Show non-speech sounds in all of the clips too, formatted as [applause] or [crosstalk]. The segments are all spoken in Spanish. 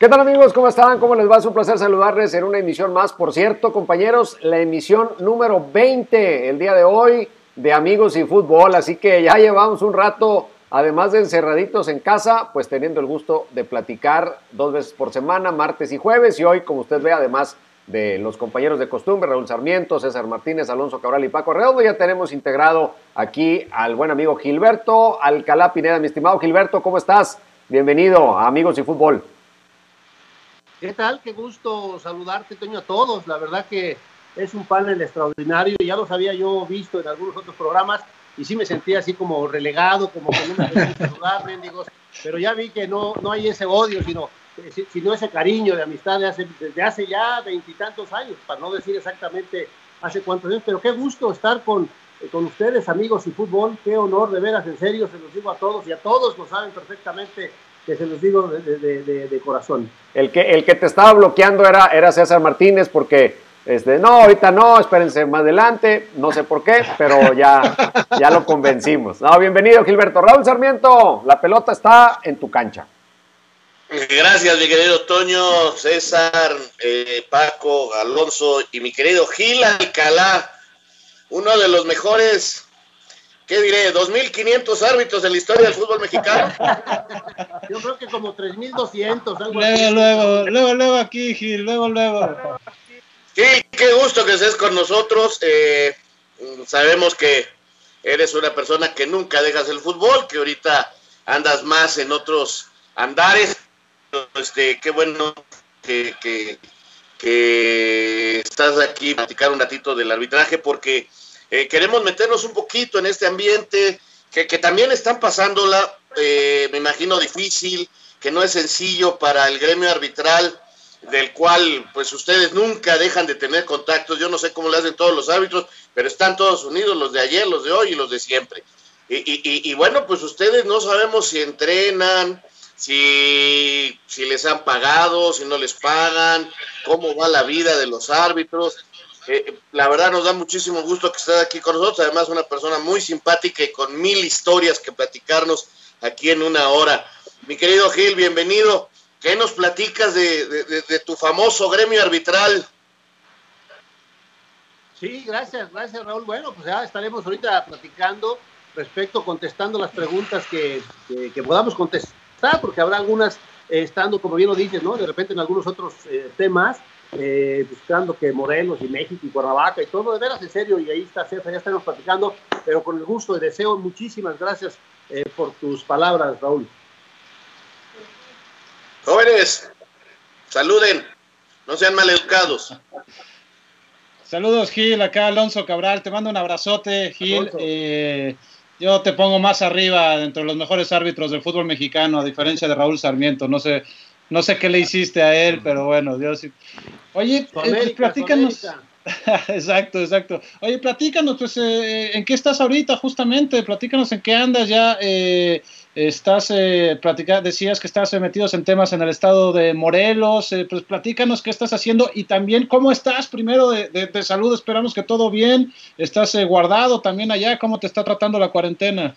¿Qué tal amigos? ¿Cómo están? ¿Cómo les va? Es un placer saludarles en una emisión más. Por cierto, compañeros, la emisión número 20 el día de hoy de Amigos y Fútbol. Así que ya llevamos un rato, además de encerraditos en casa, pues teniendo el gusto de platicar dos veces por semana, martes y jueves. Y hoy, como usted ve, además de los compañeros de costumbre, Raúl Sarmiento, César Martínez, Alonso Cabral y Paco Redondo, ya tenemos integrado aquí al buen amigo Gilberto Alcalá Pineda. Mi estimado Gilberto, ¿cómo estás? Bienvenido a Amigos y Fútbol. ¿Qué tal? Qué gusto saludarte, Toño, a todos. La verdad que es un panel extraordinario. Ya los había yo visto en algunos otros programas y sí me sentía así como relegado, como con una [laughs] saludar, mendigos. Pero ya vi que no, no hay ese odio, sino, sino ese cariño de amistad de hace, desde hace ya veintitantos años, para no decir exactamente hace cuántos años. Pero qué gusto estar con, con ustedes, amigos y fútbol. Qué honor, de veras, en serio, se los digo a todos y a todos lo saben perfectamente que se los digo de, de, de, corazón. El que, el que te estaba bloqueando era, era César Martínez porque, este, no, ahorita no, espérense más adelante, no sé por qué, pero ya, ya lo convencimos. No, bienvenido Gilberto. Raúl Sarmiento, la pelota está en tu cancha. Gracias, mi querido Toño, César, eh, Paco, Alonso y mi querido Gil Alcalá, uno de los mejores ¿qué diré? ¿2.500 árbitros en la historia del fútbol mexicano? Yo creo que como 3.200. Luego, luego, luego, luego aquí, Gil, luego, luego. Sí, qué gusto que estés con nosotros. Eh, sabemos que eres una persona que nunca dejas el fútbol, que ahorita andas más en otros andares. Este, qué bueno que, que, que estás aquí a platicar un ratito del arbitraje, porque eh, queremos meternos un poquito en este ambiente que, también están pasándola, eh, me imagino difícil, que no es sencillo para el gremio arbitral, del cual pues ustedes nunca dejan de tener contactos, yo no sé cómo le hacen todos los árbitros, pero están todos unidos, los de ayer, los de hoy y los de siempre. Y, y, bueno, pues ustedes no sabemos si entrenan, si les han pagado, si no les pagan, cómo va la vida de los árbitros. Eh, la verdad nos da muchísimo gusto que estés aquí con nosotros, además una persona muy simpática y con mil historias que platicarnos aquí en una hora. Mi querido Gil, bienvenido. ¿Qué nos platicas de, tu famoso gremio arbitral? Sí, gracias, gracias Raúl. Bueno, pues ya estaremos ahorita platicando respecto, contestando las preguntas que, podamos contestar, porque habrá algunas eh, estando, como bien lo dices, ¿no? De repente en algunos otros eh, temas eh, buscando que Morelos y México y Cuernavaca y todo, de veras en serio, y ahí está César, ya estamos platicando, pero con el gusto y deseo, muchísimas gracias eh, por tus palabras, Raúl. Jóvenes, saluden, no sean maleducados. Saludos, Gil, acá Alonso Cabral, te mando un abrazote, Gil. Eh, yo te pongo más arriba dentro de los mejores árbitros del fútbol mexicano, a diferencia de Raúl Sarmiento. No sé, no sé qué le hiciste a él, pero bueno, Dios. Oye, eh, pues platícanos. [laughs] exacto, exacto. Oye, platícanos, pues, eh, ¿en qué estás ahorita justamente? Platícanos en qué andas ya. Eh, estás, eh, decías que estás metidos en temas en el estado de Morelos. pues platícanos qué estás haciendo y también cómo estás primero de, de salud. Esperamos que todo bien. ¿Estás guardado también allá? ¿Cómo te está tratando la cuarentena?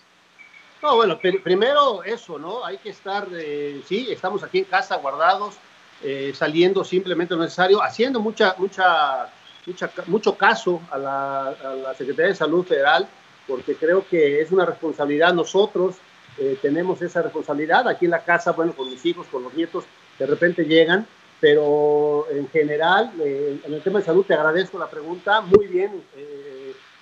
No, bueno, primero eso, ¿no? Hay que estar, eh, sí, estamos aquí en casa guardados, eh, saliendo simplemente lo necesario, haciendo mucha, mucha, mucha, mucho caso a la, Secretaría de Salud Federal, porque creo que es una responsabilidad. Nosotros, eh, tenemos esa responsabilidad. Aquí en la casa, bueno, con mis hijos, con los nietos, de repente llegan, pero en general, en el tema de salud, te agradezco la pregunta, muy bien,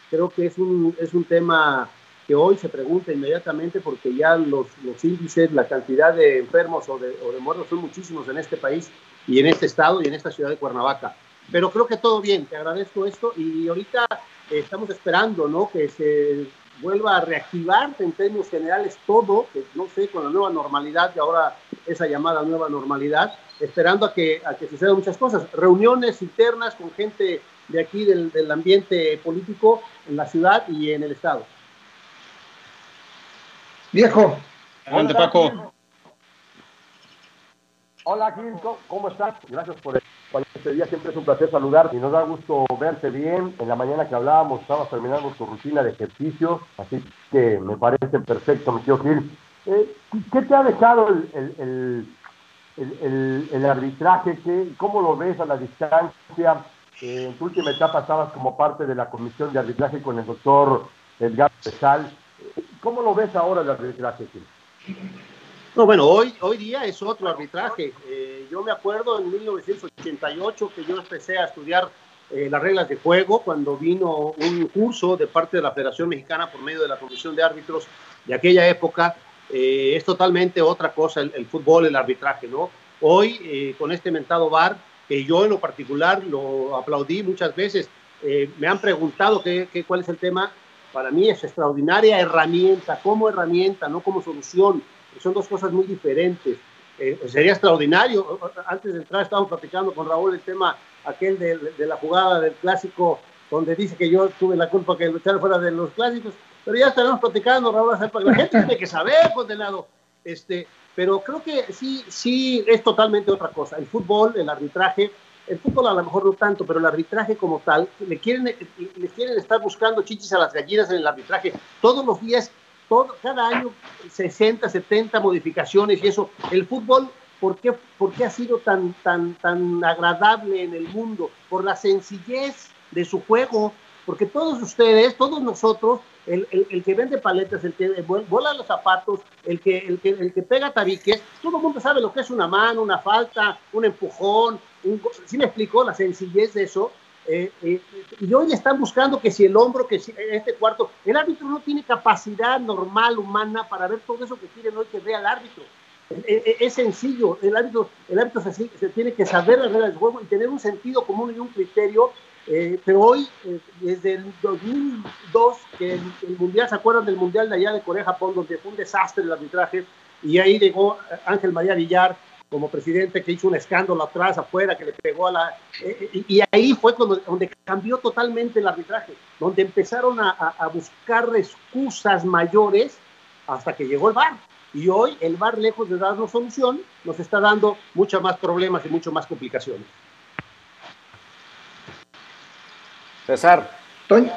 creo que es un, es un tema hoy se pregunta inmediatamente porque ya los, índices, la cantidad de enfermos o de, o de, muertos son muchísimos en este país y en este estado y en esta ciudad de Cuernavaca. Pero creo que todo bien, te agradezco esto y ahorita estamos esperando ¿no? que se vuelva a reactivar en términos generales todo, no sé, con la nueva normalidad y ahora esa llamada nueva normalidad, esperando a que, a que sucedan muchas cosas, reuniones internas con gente de aquí del, del ambiente político en la ciudad y en el estado. Viejo. Adelante, Paco. Hola, Gil, ¿cómo estás? Gracias por, este día. Siempre es un placer saludar y nos da gusto verte bien. En la mañana que hablábamos, estabas terminando tu rutina de ejercicio, así que me parece perfecto, mi tío Gil. Eh, ¿Qué te ha dejado el, el, arbitraje, ¿qué, ¿cómo lo ves a la distancia? Eh, en tu última etapa estabas como parte de la comisión de arbitraje con el doctor Edgar Pesal. ¿Cómo lo ves ahora el arbitraje? No, bueno, hoy, hoy día es otro arbitraje. Eh, yo me acuerdo en 1988 que yo empecé a estudiar eh, las reglas de juego cuando vino un curso de parte de la Federación Mexicana por medio de la Comisión de Árbitros de aquella época eh, es totalmente otra cosa el, fútbol, el arbitraje, ¿no? Hoy, con este mentado VAR, que yo en lo particular lo aplaudí muchas veces, me han preguntado qué, cuál es el tema, para mí es extraordinaria herramienta, como herramienta, no como solución, son dos cosas muy diferentes. sería extraordinario, antes de entrar estábamos platicando con Raúl el tema aquel de, de la jugada del clásico, donde dice que yo tuve la culpa que luchar fuera de los clásicos, pero ya estaremos platicando, Raúl, la gente tiene que saber, condenado. Este, pero creo que sí, sí es totalmente otra cosa. El fútbol, el arbitraje, el fútbol a lo mejor no tanto, pero el arbitraje como tal, le quieren, le quieren estar buscando chichis a las gallinas en el arbitraje. Todos los días, todo, cada año, 60, 70 modificaciones y eso. El fútbol, ¿por qué, por qué ha sido tan, tan, tan agradable en el mundo? Por la sencillez de su juego, porque todos ustedes, todos nosotros, el, el, que vende paletas, el que vuela los zapatos, el que, el, que, el que pega tabiques, todo el mundo sabe lo que es una mano, una falta, un empujón. ¿Sí me explicó la sencillez de eso? Eh, eh, y hoy están buscando que si el hombro, que si este cuarto, el árbitro no tiene capacidad normal, humana, para ver todo eso que quieren hoy que vea el árbitro. Es, sencillo, el árbitro, el árbitro se, se, tiene que saber las reglas del juego y tener un sentido común y un criterio eh, pero hoy, eh, desde el 2002, que el, Mundial, ¿se acuerdan del Mundial de allá de Corea-Japón, donde fue un desastre el arbitraje? Y ahí llegó Ángel María Villar como presidente que hizo un escándalo atrás, afuera, que le pegó a la... Eh, y ahí fue cuando, donde cambió totalmente el arbitraje, donde empezaron a, a, buscar excusas mayores hasta que llegó el VAR. Y hoy el VAR, lejos de darnos solución, nos está dando muchos más problemas y mucho más complicaciones. César. Toño.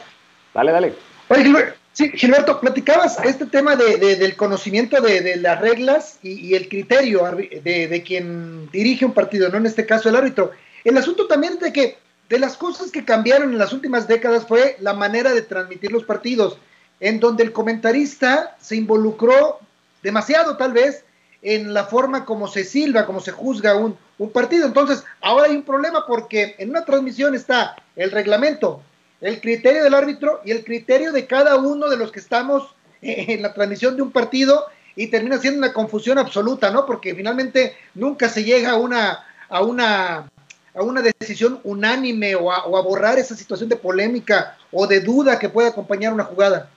Dale, dale. Oye, sí, Gilberto, platicabas este tema de, del conocimiento de, las reglas y, el criterio de, quien dirige un partido, ¿no? En este caso, el árbitro. El asunto también de que de las cosas que cambiaron en las últimas décadas fue la manera de transmitir los partidos, en donde el comentarista se involucró demasiado, tal vez, en la forma como se silba, como se juzga un, un partido. Entonces, ahora hay un problema porque en una transmisión está el reglamento, el criterio del árbitro y el criterio de cada uno de los que estamos en la transmisión de un partido y termina siendo una confusión absoluta, ¿no? Porque finalmente nunca se llega a una, a una, a una decisión unánime o a, borrar esa situación de polémica o de duda que pueda acompañar una jugada.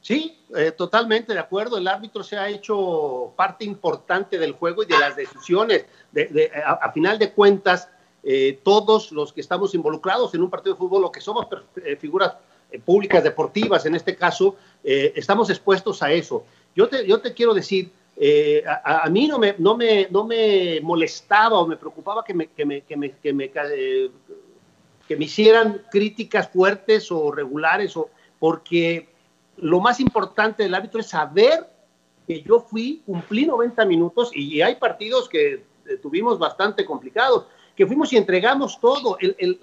Sí, eh, totalmente de acuerdo. El árbitro se ha hecho parte importante del juego y de las decisiones. De, a, final de cuentas, eh, todos los que estamos involucrados en un partido de fútbol o que somos eh, figuras públicas deportivas, en este caso, estamos expuestos a eso. Yo te, yo te quiero decir, a, a, mí no me, no, me, no me molestaba o me preocupaba que me, que me, que me, que me, que me hicieran críticas fuertes o regulares, o, porque lo más importante del árbitro es saber que yo fui, cumplí 90 minutos y hay partidos que eh, tuvimos bastante complicados, que fuimos y entregamos todo. El, el,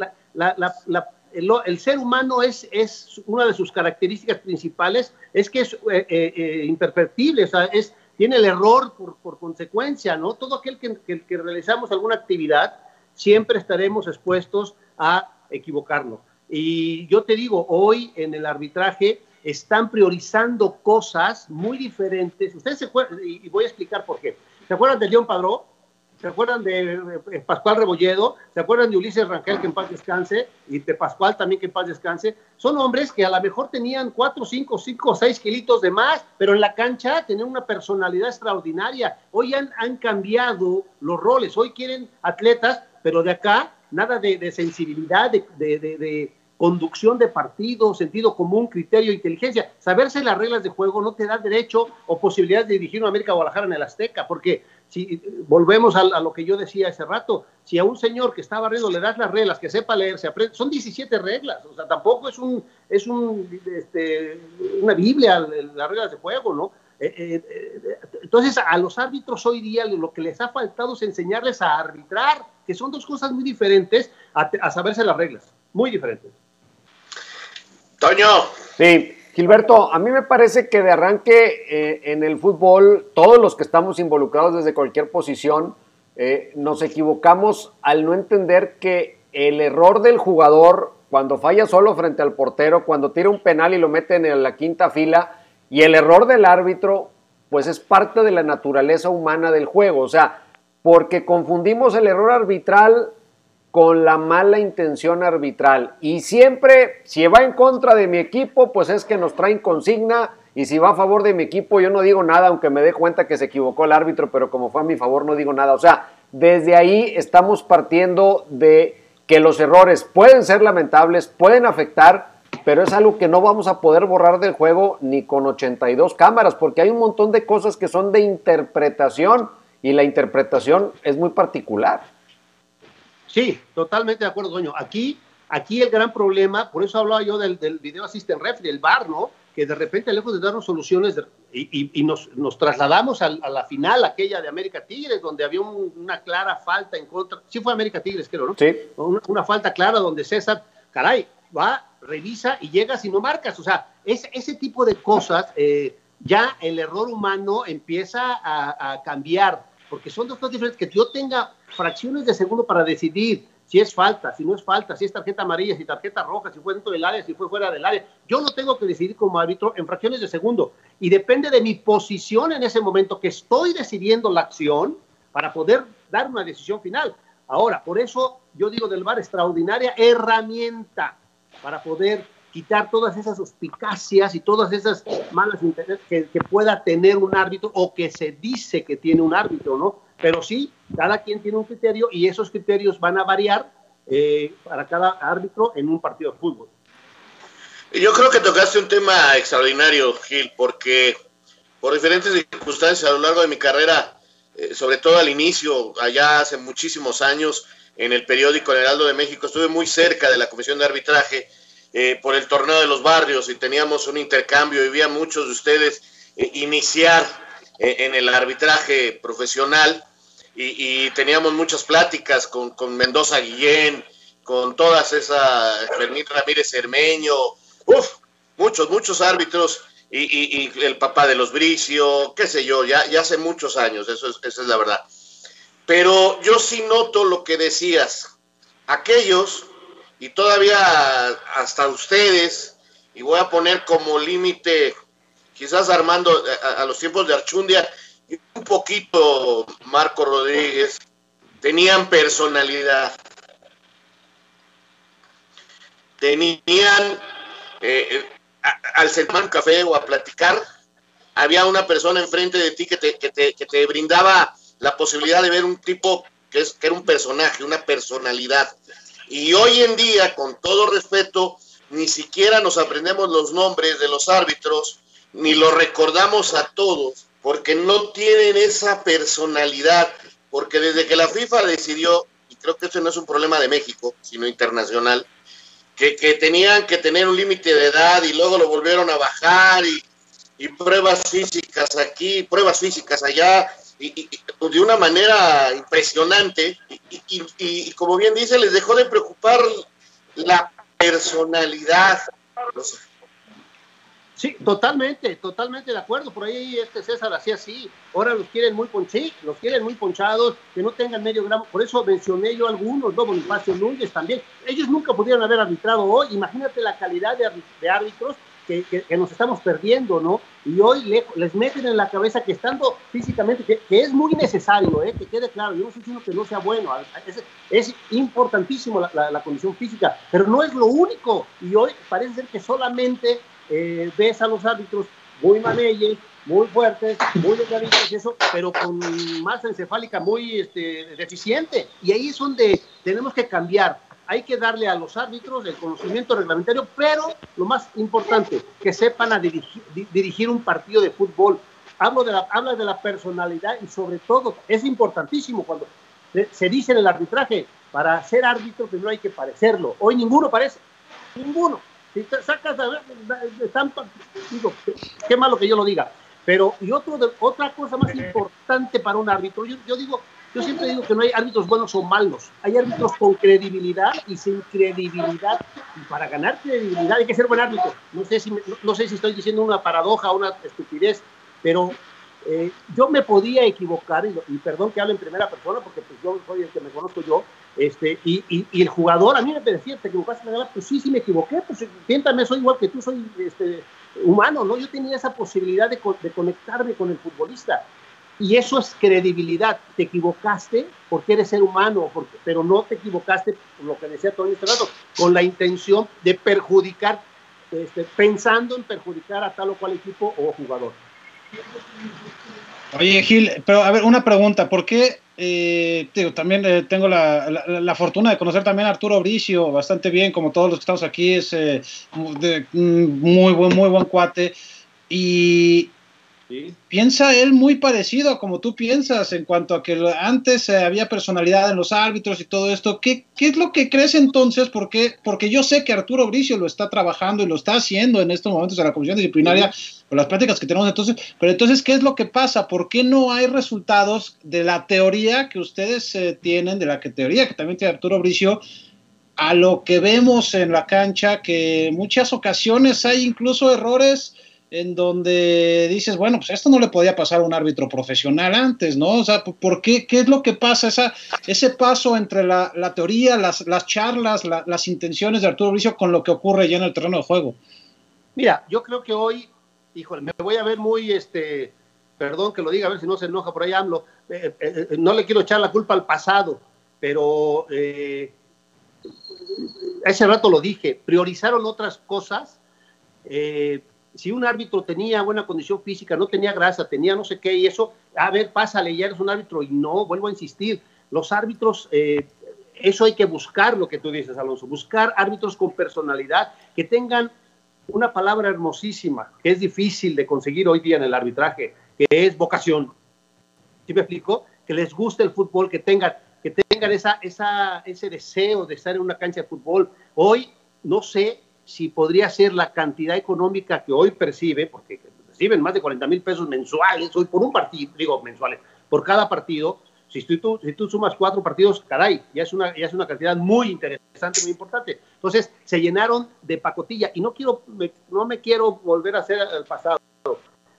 el, ser humano es, es, una de sus características principales, es que es eh, eh, imperfectible, o sea, es, tiene el error por, por consecuencia, ¿no? Todo aquel que, que, que realizamos alguna actividad, siempre estaremos expuestos a equivocarnos. Y yo te digo, hoy en el arbitraje, están priorizando cosas muy diferentes. Ustedes se acuerdan, y voy a explicar por qué. ¿Se acuerdan de León Padró? ¿Se acuerdan de Pascual Rebolledo? ¿Se acuerdan de Ulises Rangel, que en paz descanse? Y de Pascual también, que en paz descanse. Son hombres que a lo mejor tenían 4, 5, 5 o 6 kilitos de más, pero en la cancha tenían una personalidad extraordinaria. Hoy han, han cambiado los roles. Hoy quieren atletas, pero de acá nada de, sensibilidad, de, de conducción de partido, sentido común, criterio, inteligencia. Saberse las reglas de juego no te da derecho o posibilidad de dirigir una América Guadalajara en el Azteca, porque si volvemos a, lo que yo decía hace rato, si a un señor que está barriendo le das las reglas, que sepa leer, se aprende, son 17 reglas, o sea, tampoco es un es un este, una Biblia las reglas de juego, ¿no? entonces, a los árbitros hoy día lo que les ha faltado es enseñarles a arbitrar, que son dos cosas muy diferentes a, a saberse las reglas, muy diferentes. Toño. Sí, Gilberto, a mí me parece que de arranque eh, en el fútbol, todos los que estamos involucrados desde cualquier posición, eh, nos equivocamos al no entender que el error del jugador, cuando falla solo frente al portero, cuando tira un penal y lo mete en la quinta fila, y el error del árbitro, pues es parte de la naturaleza humana del juego. O sea, porque confundimos el error arbitral con la mala intención arbitral. Y siempre, si va en contra de mi equipo, pues es que nos traen consigna. Y si va a favor de mi equipo, yo no digo nada, aunque me dé cuenta que se equivocó el árbitro, pero como fue a mi favor, no digo nada. O sea, desde ahí estamos partiendo de que los errores pueden ser lamentables, pueden afectar, pero es algo que no vamos a poder borrar del juego ni con 82 cámaras, porque hay un montón de cosas que son de interpretación y la interpretación es muy particular. Sí, totalmente de acuerdo, Doño. Aquí, aquí el gran problema, por eso hablaba yo del, del video assistant referee, el VAR, ¿no? Que de repente, lejos de darnos soluciones, y, nos, trasladamos a, la final, aquella de América Tigres, donde había una clara falta en contra. Sí, fue América Tigres, creo, ¿no? Sí. Una, falta clara donde César, caray, va, revisa y llega si no marcas. O sea, ese tipo de cosas, eh, ya el error humano empieza a cambiar porque son dos cosas diferentes. Que yo tenga fracciones de segundo para decidir si es falta, si no es falta, si es tarjeta amarilla, si tarjeta roja, si fue dentro del área, si fue fuera del área. Yo lo tengo que decidir como árbitro en fracciones de segundo. Y depende de mi posición en ese momento que estoy decidiendo la acción para poder dar una decisión final. Ahora, por eso yo digo del VAR extraordinaria herramienta para poder quitar todas esas suspicacias y todas esas malas intenciones que, pueda tener un árbitro o que se dice que tiene un árbitro, ¿no? Pero sí, cada quien tiene un criterio y esos criterios van a variar eh, para cada árbitro en un partido de fútbol. Yo creo que tocaste un tema extraordinario, Gil, porque por diferentes circunstancias a lo largo de mi carrera, eh, sobre todo al inicio, allá hace muchísimos años, en el periódico El Heraldo de México, estuve muy cerca de la Comisión de Arbitraje eh, por el torneo de los barrios y teníamos un intercambio y vi a muchos de ustedes eh, iniciar eh, en el arbitraje profesional y, teníamos muchas pláticas con, con, Mendoza Guillén, con todas esas, Fermín Ramírez Hermeño, muchos, muchos árbitros y, el papá de los Bricio, qué sé yo, ya, ya hace muchos años, eso es, esa es la verdad. Pero yo sí noto lo que decías, aquellos y todavía hasta ustedes, y voy a poner como límite, quizás Armando, a, los tiempos de Archundia, y un poquito Marco Rodríguez, tenían personalidad, tenían, eh, al sentar un café o a platicar, había una persona enfrente de ti que te, que te, que te brindaba la posibilidad de ver un tipo que, es, que era un personaje, una personalidad. Y hoy en día, con todo respeto, ni siquiera nos aprendemos los nombres de los árbitros, ni los recordamos a todos, porque no tienen esa personalidad, porque desde que la FIFA decidió, y creo que eso no es un problema de México, sino internacional, que, tenían que tener un límite de edad y luego lo volvieron a bajar y, y pruebas físicas aquí, pruebas físicas allá, y, de una manera impresionante y, como bien dice, les dejó de preocupar la personalidad. Sí, totalmente, totalmente de acuerdo. Por ahí este César hacía así. Ahora los quieren muy ponchados, los quieren muy ponchados, que no tengan medio gramo. Por eso mencioné yo algunos, ¿no? Bonifacio Núñez también. Ellos nunca pudieron haber arbitrado hoy. Imagínate la calidad de árbitros que, nos estamos perdiendo, ¿no? Y hoy les meten en la cabeza que estando físicamente, que, es muy necesario, ¿eh? que quede claro, yo no estoy diciendo que no sea bueno, es, importantísimo la, condición física, pero no es lo único. Y hoy parece ser que solamente eh, ves a los árbitros muy mameyes, muy fuertes, muy delgaditos y eso, pero con masa encefálica muy este, deficiente. Y ahí es donde tenemos que cambiar hay que darle a los árbitros el conocimiento reglamentario, pero lo más importante, que sepan a dirigir, un partido de fútbol. Hablo de la, habla de la personalidad y sobre todo, es importantísimo cuando se dice en el arbitraje, para ser árbitro primero hay que parecerlo. Hoy ninguno parece, ninguno. Si te sacas a ver, digo, qué malo que yo lo diga, Pero, y otro otra cosa más importante para un árbitro, yo, yo digo, yo siempre digo que no hay árbitros buenos o malos, hay árbitros con credibilidad y sin credibilidad. Y para ganar credibilidad hay que ser buen árbitro. No sé si, no, sé si estoy diciendo una paradoja una estupidez, pero eh, yo me podía equivocar, y, perdón que hable en primera persona, porque pues, yo soy el que me conozco yo, este, y, y, el jugador a mí me decía, te equivocaste, pues sí, sí me equivoqué, pues piéntame, soy igual que tú, soy este, humano, ¿no? Yo tenía esa posibilidad de, de conectarme con el futbolista. Y eso es credibilidad. Te equivocaste porque eres ser humano, porque, pero no te equivocaste, por lo que decía Tony Estrado, con la intención de perjudicar, este, pensando en perjudicar a tal o cual equipo o jugador. Oye, Gil, pero a ver, una pregunta, ¿por qué? Eh, digo, también eh, tengo la, fortuna de conocer también a Arturo Bricio bastante bien, como todos los que estamos aquí, es eh, de, muy buen, muy buen cuate. Y, Piensa él muy parecido a como tú piensas en cuanto a que antes había personalidad en los árbitros y todo esto. ¿Qué, qué es lo que crees entonces? Porque, porque yo sé que Arturo Bricio lo está trabajando y lo está haciendo en estos momentos en la comisión disciplinaria con las prácticas que tenemos entonces. Pero entonces, ¿qué es lo que pasa? ¿Por qué no hay resultados de la teoría que ustedes eh, tienen, de la que teoría que también tiene Arturo Bricio? a lo que vemos en la cancha, que en muchas ocasiones hay incluso errores en donde dices, bueno, pues esto no le podía pasar a un árbitro profesional antes, ¿no? O sea, ¿por qué? ¿Qué es lo que pasa? Esa, ese paso entre la, teoría, las, las charlas, las intenciones de Arturo Bricio con lo que ocurre ya en el terreno de juego. Mira, yo creo que hoy, híjole, me voy a ver muy, este, perdón que lo diga, a ver si no se enoja por ahí AMLO, eh, eh, eh, no le quiero echar la culpa al pasado, pero ese rato lo dije, priorizaron otras cosas. Eh, si un árbitro tenía buena condición física, no tenía grasa, tenía no sé qué, y eso, a ver, pásale, ya eres un árbitro, y no, vuelvo a insistir, los árbitros, eh, eso hay que buscar, lo que tú dices, Alonso, buscar árbitros con personalidad, que tengan una palabra hermosísima, que es difícil de conseguir hoy día en el arbitraje, que es vocación. ¿Sí me explico? Que les guste el fútbol, que tengan, que tengan esa, esa, ese deseo de estar en una cancha de fútbol. Hoy, no sé, si podría ser la cantidad económica que hoy percibe, porque reciben más de 40 mil pesos mensuales, hoy por un partido, digo mensuales, por cada partido, si tú, si tú sumas cuatro partidos, caray, ya es, una, ya es una cantidad muy interesante, muy importante. Entonces, se llenaron de pacotilla y no quiero, no me quiero volver a hacer el pasado,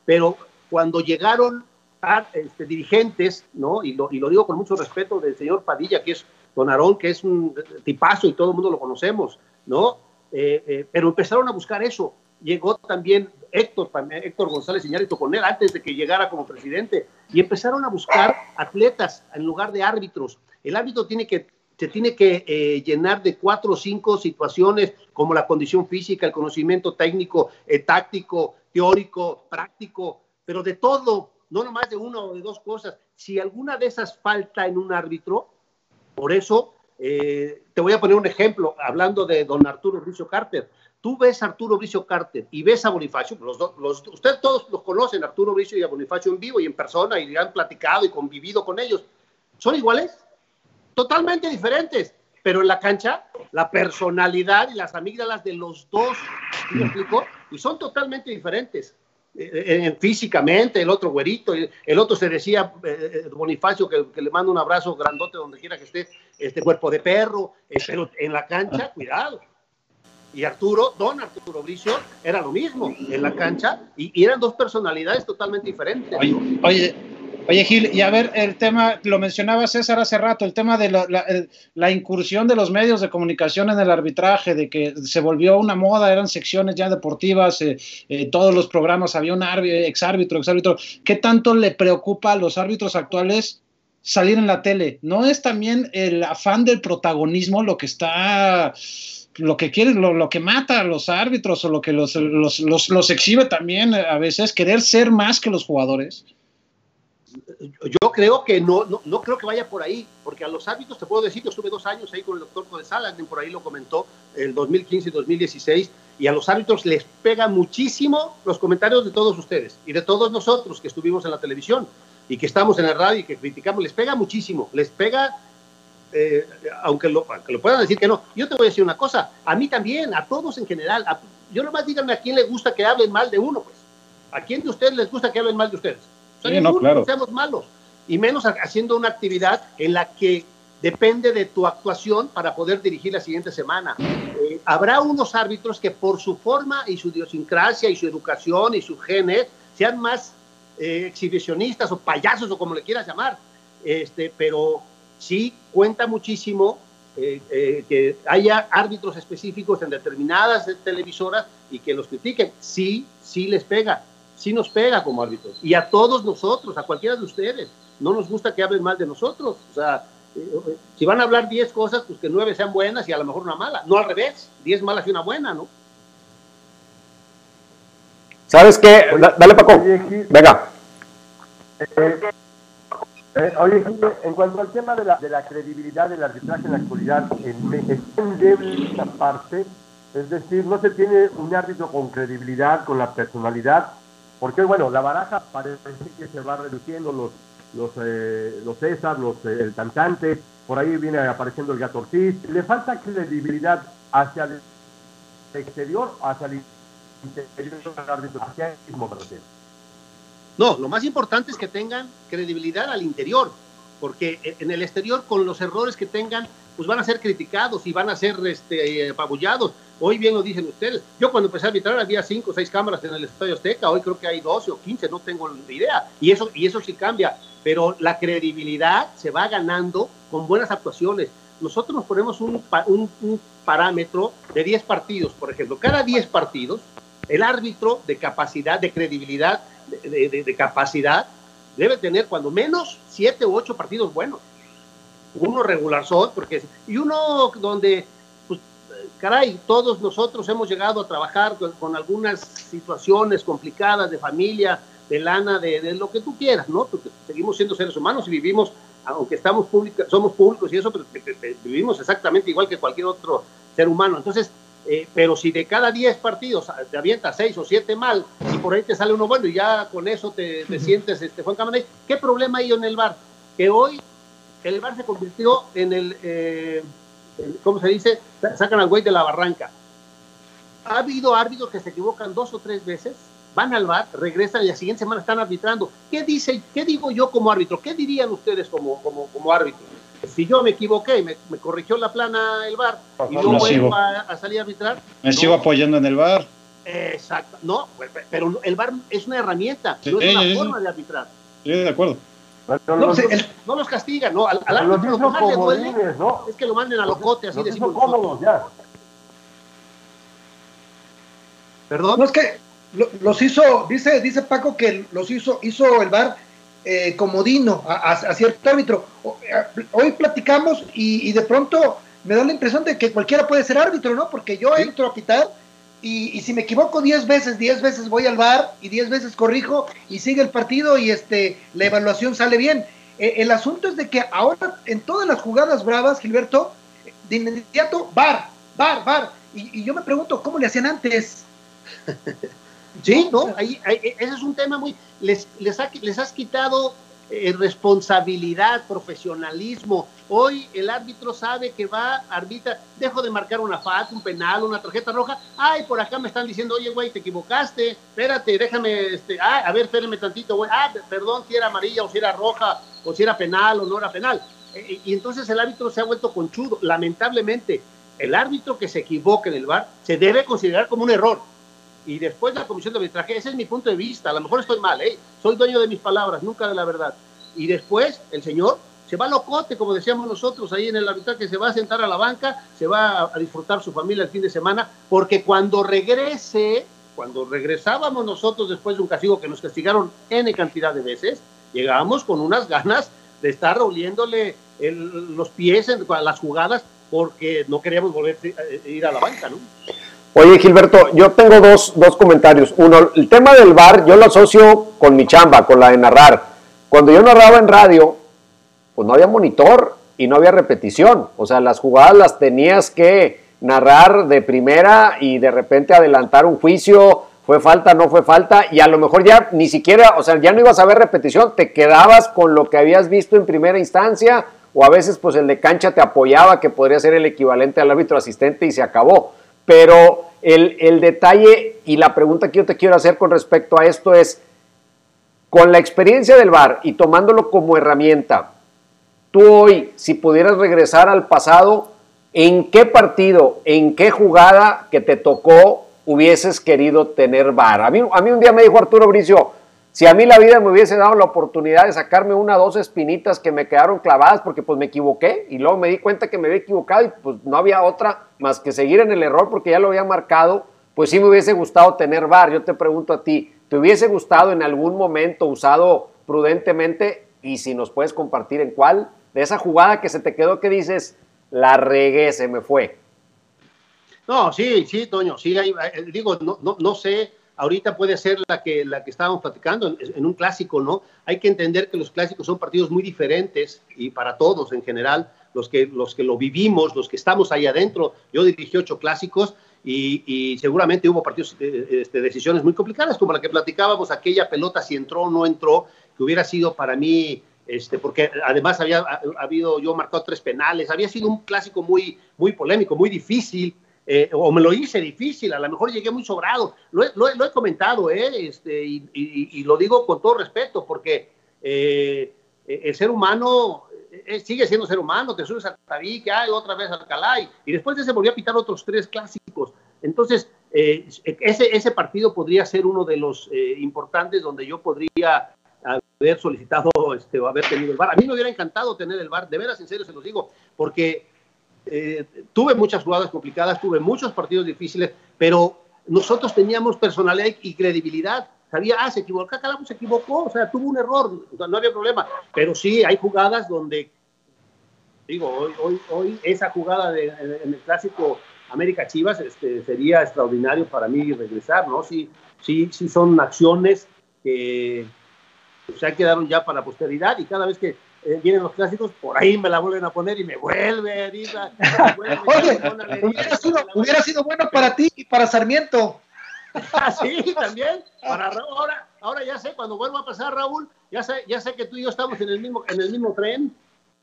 pero cuando llegaron a, este, dirigentes, ¿no? Y lo, y lo digo con mucho respeto del señor Padilla, que es don Aarón, que es un tipazo y todo el mundo lo conocemos, ¿no? Eh, eh, pero empezaron a buscar eso. Llegó también Héctor, Héctor González Iñárritu con él antes de que llegara como presidente y empezaron a buscar atletas en lugar de árbitros. El árbitro tiene que, se tiene que eh, llenar de cuatro o cinco situaciones como la condición física, el conocimiento técnico, táctico, teórico, práctico, pero de todo, no nomás de una o de dos cosas. Si alguna de esas falta en un árbitro, por eso eh, te voy a poner un ejemplo, hablando de don Arturo Bricio Carter. Tú ves a Arturo Bricio Carter y ves a Bonifacio, los, los ustedes todos los conocen, Arturo Bricio y a Bonifacio en vivo y en persona, y han platicado y convivido con ellos. ¿Son iguales? Totalmente diferentes, pero en la cancha, la personalidad y las amígdalas de los dos, ¿me explico? Y son totalmente diferentes. Eh, eh, físicamente, el otro güerito, el otro se decía, eh, Bonifacio, que, le manda un abrazo grandote donde quiera que esté, este cuerpo de perro, pero en la cancha, cuidado. Y Arturo, don Arturo Bricio, era lo mismo en la cancha y, eran dos personalidades totalmente diferentes. oye Oye, Gil, y a ver, el tema, lo mencionaba César hace rato, el tema de la, incursión de los medios de comunicación en el arbitraje, de que se volvió una moda, eran secciones ya deportivas, eh, eh, todos los programas había un exárbitro, exárbitro. ¿Qué tanto le preocupa a los árbitros actuales salir en la tele? ¿No es también el afán del protagonismo lo que está lo que quiere, lo, que mata a los árbitros o lo que los, los, los, exhibe también a veces, querer ser más que los jugadores yo creo que no, no, creo que vaya por ahí, porque a los árbitros te puedo decir que estuve dos años ahí con el doctor Codesal, alguien por ahí lo comentó, el 2015 y 2016, y a los árbitros les pega muchísimo los comentarios de todos ustedes y de todos nosotros que estuvimos en la televisión y que estamos en la radio y que criticamos, les pega muchísimo, les pega, eh, aunque, lo, lo puedan decir que no. Yo te voy a decir una cosa, a mí también, a todos en general, yo nomás díganme a quién le gusta que hablen mal de uno, pues. ¿A quién de ustedes les gusta que hablen mal de ustedes? No, claro. seamos malos. Y menos haciendo una actividad en la que depende de tu actuación para poder dirigir la siguiente semana. Eh, habrá unos árbitros que por su forma y su idiosincrasia y su educación y sus genes sean más eh, exhibicionistas o payasos o como le quieras llamar, este, pero sí cuenta muchísimo eh, que haya árbitros específicos en determinadas televisoras y que los critiquen. Sí, sí les pega, sí nos pega como árbitros. Y a todos nosotros, a cualquiera de ustedes, no nos gusta que hablen mal de nosotros. O sea, si van a hablar 10 cosas, pues que 9 sean buenas y a lo mejor una mala. No al revés, 10 malas y una buena, ¿no? ¿Sabes qué? Dale, Paco. Venga. Eh, eh, oye, en cuanto al tema de la, de la credibilidad del arbitraje en la actualidad, es muy débil esta parte, es decir, no se tiene un árbitro con credibilidad, con la personalidad, porque bueno, la baraja parece que se va reduciendo los los, eh, los César, los, eh, el cantante, por ahí viene apareciendo el Gato Ortiz. Le falta credibilidad hacia el exterior, hacia el interior hacia el mismo No, lo más importante es que tengan credibilidad al interior, porque en el exterior, con los errores que tengan, pues van a ser criticados y van a ser este, apabullados. Hoy bien lo dicen ustedes. Yo cuando empecé a arbitrar había cinco o seis cámaras en el Estadio Azteca, hoy creo que hay 12 o 15, no tengo idea. Y eso, y eso sí cambia pero la credibilidad se va ganando con buenas actuaciones. Nosotros nos ponemos un, parámetro de 10 partidos, por ejemplo. Cada 10 partidos, el árbitro de capacidad, de credibilidad, de, capacidad, debe tener cuando menos 7 u 8 partidos buenos. Uno regular son, porque, y uno donde, caray, todos nosotros hemos llegado a trabajar con algunas situaciones complicadas de familia, de lana, de, lo que tú quieras, ¿no? Porque seguimos siendo seres humanos y vivimos, aunque estamos públicos, somos públicos y eso, pero vivimos exactamente igual que cualquier otro ser humano. Entonces, eh, pero si de cada 10 partidos te avientas 6 o 7 mal y por ahí te sale uno bueno y ya con eso te, sientes, este, Juan Camaney, ¿qué problema hay en el bar? Que hoy el bar se convirtió en el, eh, ¿cómo se dice? Sacan al güey de la barranca. Ha habido árbitros que se equivocan dos o tres veces van al bar, regresan y la siguiente semana están arbitrando. ¿Qué dice, qué digo yo como árbitro? ¿Qué dirían ustedes como, como, como árbitro? Si yo me equivoqué y me, corrigió la plana el bar y yo vuelvo a, salir a arbitrar. Me sigo apoyando en el bar. Exacto, no, pero el bar es una herramienta, no es una forma de arbitrar. Sí, de acuerdo. No, los castigan, no, al, árbitro lo que más le duele es que lo manden a locote, así decimos. Cómodos, ya. Perdón. No es que los hizo, dice, dice Paco que los hizo, hizo el bar eh, comodino a, cierto árbitro. Eh, hoy platicamos y, de pronto me da la impresión de que cualquiera puede ser árbitro, ¿no? Porque yo entro a pitar y, si me equivoco 10 veces, 10 veces voy al bar y 10 veces corrijo y sigue el partido y este la evaluación sale bien. Eh, el asunto es de que ahora en todas las jugadas bravas, Gilberto, de inmediato, bar, bar, bar. Y, y yo me pregunto, ¿cómo le hacían antes? [laughs] Sí, ¿no? Ahí, ese es un tema muy... Les, les, les has quitado eh, responsabilidad, profesionalismo. Hoy el árbitro sabe que va, arbitra, dejo de marcar una falta, un penal, una tarjeta roja. Ay, por acá me están diciendo, oye, güey, te equivocaste, espérate, déjame, este, ah, a ver, espérame tantito, güey. Ah, perdón, si era amarilla o si era roja, o si era penal o no era penal. Eh, eh, y entonces el árbitro se ha vuelto conchudo. Lamentablemente, el árbitro que se equivoca en el bar se debe considerar como un error y después la comisión de arbitraje, ese es mi punto de vista, a lo mejor estoy mal, ¿eh? soy dueño de mis palabras, nunca de la verdad. Y después el señor se va locote, como decíamos nosotros ahí en el arbitraje, se va a sentar a la banca, se va a, disfrutar su familia el fin de semana, porque cuando regrese, cuando regresábamos nosotros después de un castigo que nos castigaron N cantidad de veces, llegábamos con unas ganas de estar oliéndole los pies en las jugadas porque no queríamos volver a ir a la banca, ¿no? Oye, Gilberto, yo tengo dos, dos comentarios. Uno, el tema del bar, yo lo asocio con mi chamba, con la de narrar. Cuando yo narraba en radio, pues no había monitor y no había repetición. O sea, las jugadas las tenías que narrar de primera y de repente adelantar un juicio, fue falta, no fue falta, y a lo mejor ya ni siquiera, o sea, ya no ibas a ver repetición, te quedabas con lo que habías visto en primera instancia, o a veces pues el de cancha te apoyaba, que podría ser el equivalente al árbitro asistente y se acabó pero el, el detalle y la pregunta que yo te quiero hacer con respecto a esto es, con la experiencia del VAR y tomándolo como herramienta, tú hoy, si pudieras regresar al pasado, ¿en qué partido, en qué jugada que te tocó hubieses querido tener VAR? A mí, a mí un día me dijo Arturo Bricio, si a mí la vida me hubiese dado la oportunidad de sacarme una o dos espinitas que me quedaron clavadas porque pues me equivoqué y luego me di cuenta que me había equivocado y pues no había otra más que seguir en el error porque ya lo había marcado, pues sí me hubiese gustado tener VAR. Yo te pregunto a ti, ¿te hubiese gustado en algún momento usado prudentemente y si nos puedes compartir en cuál? De esa jugada que se te quedó que dices, la regué, se me fue. No, sí, sí, Toño, sí, digo, no, no, no sé ahorita puede ser la que, la que estábamos platicando en, un clásico, ¿no? Hay que entender que los clásicos son partidos muy diferentes y para todos en general, los que, los que lo vivimos, los que estamos ahí adentro. Yo dirigí ocho clásicos y, seguramente hubo partidos, eh, este, decisiones muy complicadas, como la que platicábamos, aquella pelota si entró o no entró, que hubiera sido para mí este, porque además había habido, yo marcado tres penales, había sido un clásico muy, muy polémico, muy difícil, eh, o me lo hice difícil, a lo mejor llegué muy sobrado. Lo he, comentado, ¿eh? Este, y, lo digo con todo respeto, porque eh, el ser humano eh, sigue siendo ser humano, te subes al Tabique, hay otra vez al Calay, y después de ese volvió a pitar otros tres clásicos. Entonces, ese, ese partido podría ser uno de los importantes donde yo podría haber solicitado este, o haber tenido el bar. A mí me hubiera encantado tener el bar, de veras, en serio se los digo, porque eh, tuve muchas jugadas complicadas, tuve muchos partidos difíciles, pero nosotros teníamos personalidad y credibilidad. Sabía, ah, se equivocó, Calamo se equivocó, o sea, tuvo un error, no había problema. Pero sí, hay jugadas donde, digo, hoy, hoy, hoy esa jugada de, en el clásico América Chivas este, sería extraordinario para mí regresar, ¿no? Sí, sí, sí son acciones que se quedaron ya para posteridad y cada vez que eh, vienen los clásicos, por ahí me la vuelven a poner y me vuelve a herir. Oye, hubiera sido, hubiera sido bueno para ti y para Sarmiento. [laughs] Ah, sí, también. Para ahora, ahora ya sé, cuando vuelva a pasar Raúl, ya sé, ya sé que tú y yo estamos en el mismo, en el mismo tren.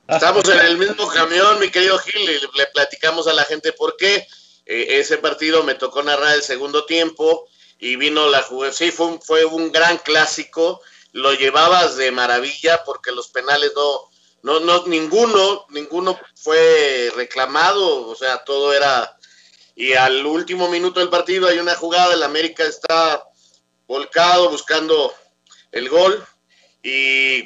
Estamos en el mismo camión, mi querido Gil, y le platicamos a la gente por qué. Eh, ese partido me tocó narrar el segundo tiempo y vino la juventud. Sí, fue fue un gran clásico lo llevabas de maravilla porque los penales no, no, no, ninguno, ninguno fue reclamado, o sea, todo era, y al último minuto del partido hay una jugada, el América está volcado buscando el gol y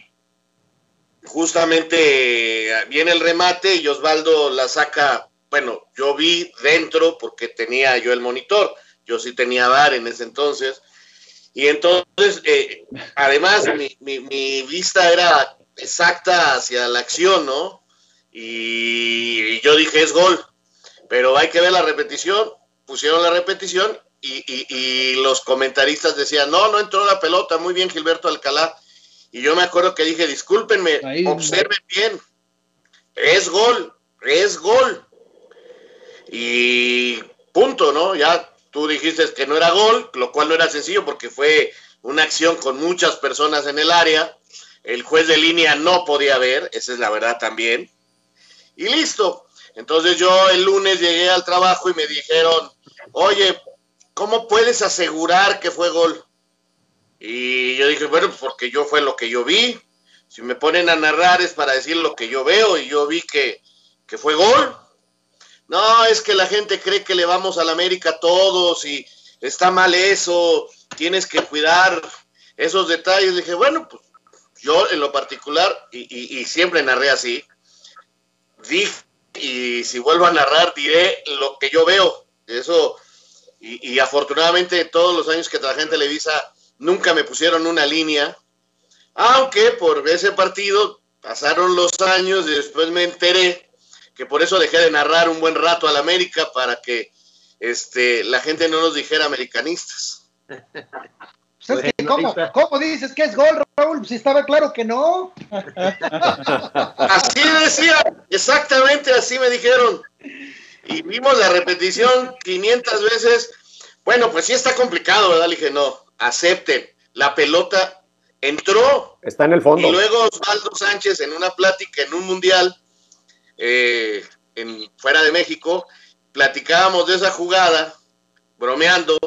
justamente viene el remate y Osvaldo la saca, bueno, yo vi dentro porque tenía yo el monitor, yo sí tenía VAR en ese entonces, y entonces, eh, además, mi, vista era exacta hacia la acción, ¿no? Y, yo dije, es gol, pero hay que ver la repetición. Pusieron la repetición y, los comentaristas decían, no, no entró la pelota, muy bien Gilberto Alcalá. Y yo me acuerdo que dije, discúlpenme, observen bien, es gol, es gol. Y punto, ¿no? Ya Tú dijiste que no era gol, lo cual no era sencillo porque fue una acción con muchas personas en el área. El juez de línea no podía ver, esa es la verdad también. Y listo. Entonces yo el lunes llegué al trabajo y me dijeron, oye, ¿cómo puedes asegurar que fue gol? Y yo dije, bueno, pues porque yo fue lo que yo vi. Si me ponen a narrar es para decir lo que yo veo y yo vi que, que fue gol. No, es que la gente cree que le vamos al América todos y está mal eso, tienes que cuidar esos detalles. dije, bueno, pues yo en lo particular, y, siempre narré así, dije, y si vuelvo a narrar, diré lo que yo veo. Eso, y, y afortunadamente todos los años que trabajé en Televisa, nunca me pusieron una línea, aunque por ese partido pasaron los años y después me enteré que por eso dejé de narrar un buen rato al América para que este, la gente no nos dijera americanistas. [laughs] Pues ¿cómo, dices que es gol, Raúl? Si estaba claro que no. [laughs] Así decía, exactamente así me dijeron. Y vimos la repetición 500 veces. Bueno, pues sí está complicado, ¿verdad? Le dije, no, acepten. La pelota entró. Está en el fondo. Y luego Osvaldo Sánchez en una plática en un mundial eh, en, fuera de México, platicábamos de esa jugada, bromeando,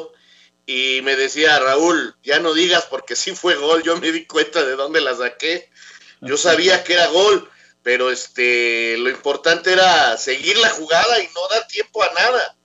y me decía Raúl, ya no digas porque sí fue gol, yo me di cuenta de dónde la saqué. Yo sabía que era gol, pero este lo importante era seguir la jugada y no dar tiempo a nada.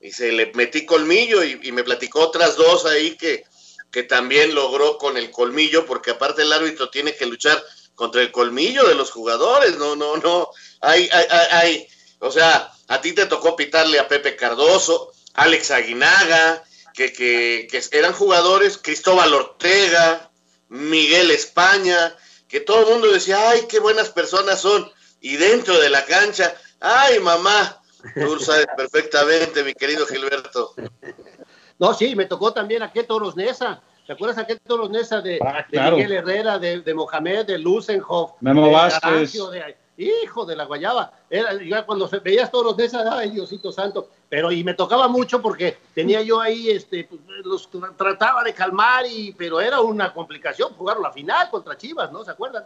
Y se le metí colmillo y, me platicó otras dos ahí que, que también logró con el colmillo, porque aparte el árbitro tiene que luchar contra el colmillo de los jugadores, no, no, no, hay, hay, hay, o sea, a ti te tocó pitarle a Pepe Cardoso, Alex Aguinaga, que, que, que eran jugadores, Cristóbal Ortega, Miguel España, que todo el mundo decía, ay, qué buenas personas son, y dentro de la cancha, ay, mamá, tú sabes perfectamente, mi querido Gilberto. [laughs] No, sí, me tocó también aquel Toros Nesa, ¿Te acuerdas aquel Toros Nesa de, ah, de, Miguel Herrera, de, de, Mohamed, de Lusenhoff? Memo de Vázquez. De, hijo de la guayaba. Era, ya cuando veías todos los de esa, ay Diosito santo. Pero y me tocaba mucho porque tenía yo ahí, este, pues, los trataba de calmar, y, pero era una complicación jugar la final contra Chivas, ¿no? ¿Se acuerdan?